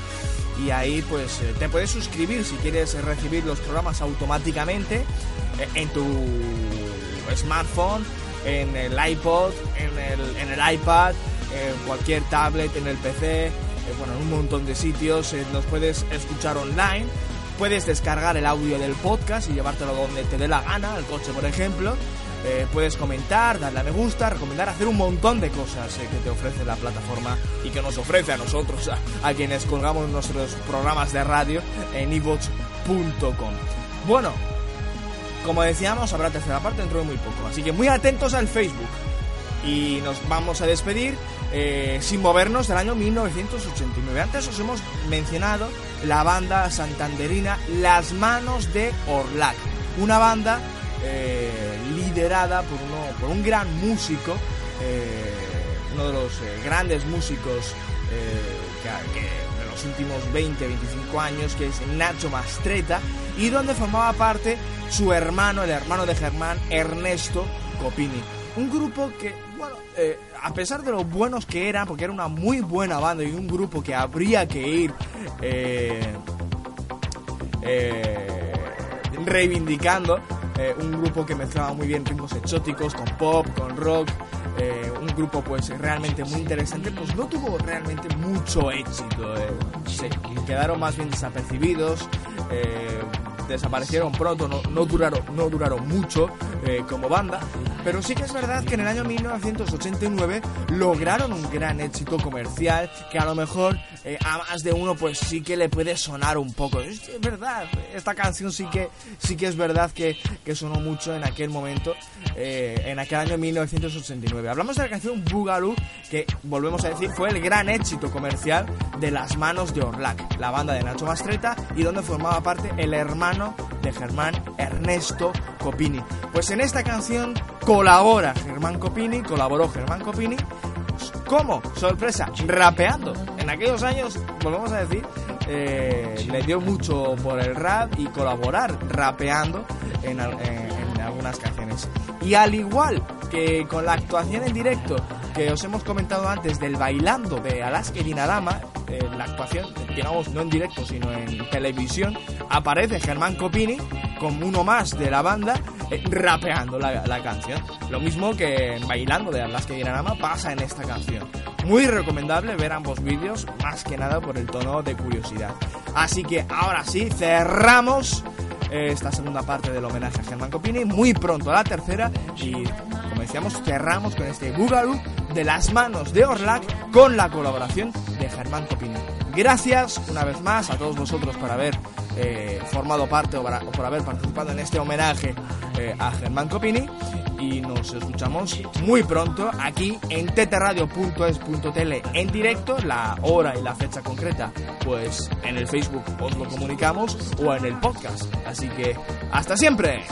y ahí pues eh, te puedes suscribir si quieres recibir los programas automáticamente eh, en tu smartphone, en el iPod, en el, en el iPad, en cualquier tablet, en el PC, bueno, en un montón de sitios, nos puedes escuchar online Puedes descargar el audio del podcast y llevártelo donde te dé la gana, al coche por ejemplo. Eh, puedes comentar, darle a me gusta, recomendar, hacer un montón de cosas eh, que te ofrece la plataforma y que nos ofrece a nosotros, a, quienes colgamos nuestros programas de radio en evox.com. Bueno, como decíamos, habrá tercera parte dentro de muy poco, así que muy atentos al Facebook. Y nos vamos a despedir eh, sin movernos del año 1989. Antes os hemos mencionado la banda santanderina Las Manos de Orlac, una banda eh, liderada por, un gran músico, eh, uno de los grandes músicos de los últimos 20-25 años, que es Nacho Mastreta, y donde formaba parte su hermano, el hermano de Germán, Ernesto Copini. Un grupo que, bueno, eh, a pesar de lo buenos que eran, porque era una muy buena banda y un grupo que habría que ir eh, eh, reivindicando, un grupo que mezclaba muy bien ritmos exóticos con pop, con rock, un grupo pues realmente muy interesante, pues no tuvo realmente mucho éxito, se quedaron más bien desapercibidos desaparecieron pronto, no, no duraron, no duraron mucho eh, como banda, pero sí que es verdad que en el año 1989 lograron un gran éxito comercial que a lo mejor eh, a más de uno pues sí que le puede sonar un poco. Es, verdad, esta canción sí que, sí que es verdad que, que sonó mucho en aquel momento, eh, en aquel año 1989. Hablamos de la canción Boogaloo, que volvemos a decir fue el gran éxito comercial de las manos de Orlac, la banda de Nacho Mastreta y donde formaba parte el hermano de Germán Ernesto Copini. Pues en esta canción colabora Germán Copini, colaboró Germán Copini. Pues, ¿Cómo? Sorpresa, rapeando. En aquellos años, volvemos a decir, eh, le dio mucho por el rap y colaborar rapeando en, en algunas canciones. Y al igual que con la actuación en directo que os hemos comentado antes del bailando de Alaska y Dinarama, eh, la actuación, digamos, no en directo, sino en televisión, aparece Germán Copini como uno más de la banda eh, rapeando la, canción. Lo mismo que Bailando de Alaska y Dinarama pasa en esta canción. Muy recomendable ver ambos vídeos, más que nada por el tono de curiosidad. Así que ahora sí, cerramos esta segunda parte del homenaje a Germán Copini. Muy pronto la tercera y como decíamos, cerramos con este Boogaloo de las manos de Orlac con la colaboración de Germán Copini. Gracias una vez más a todos vosotros por haber eh, formado parte o, por haber participado en este homenaje eh, a Germán Copini y nos escuchamos muy pronto aquí en tetradio.es.tl en directo, la hora y la fecha concreta, pues en el Facebook os lo comunicamos o en el podcast. Así que hasta siempre.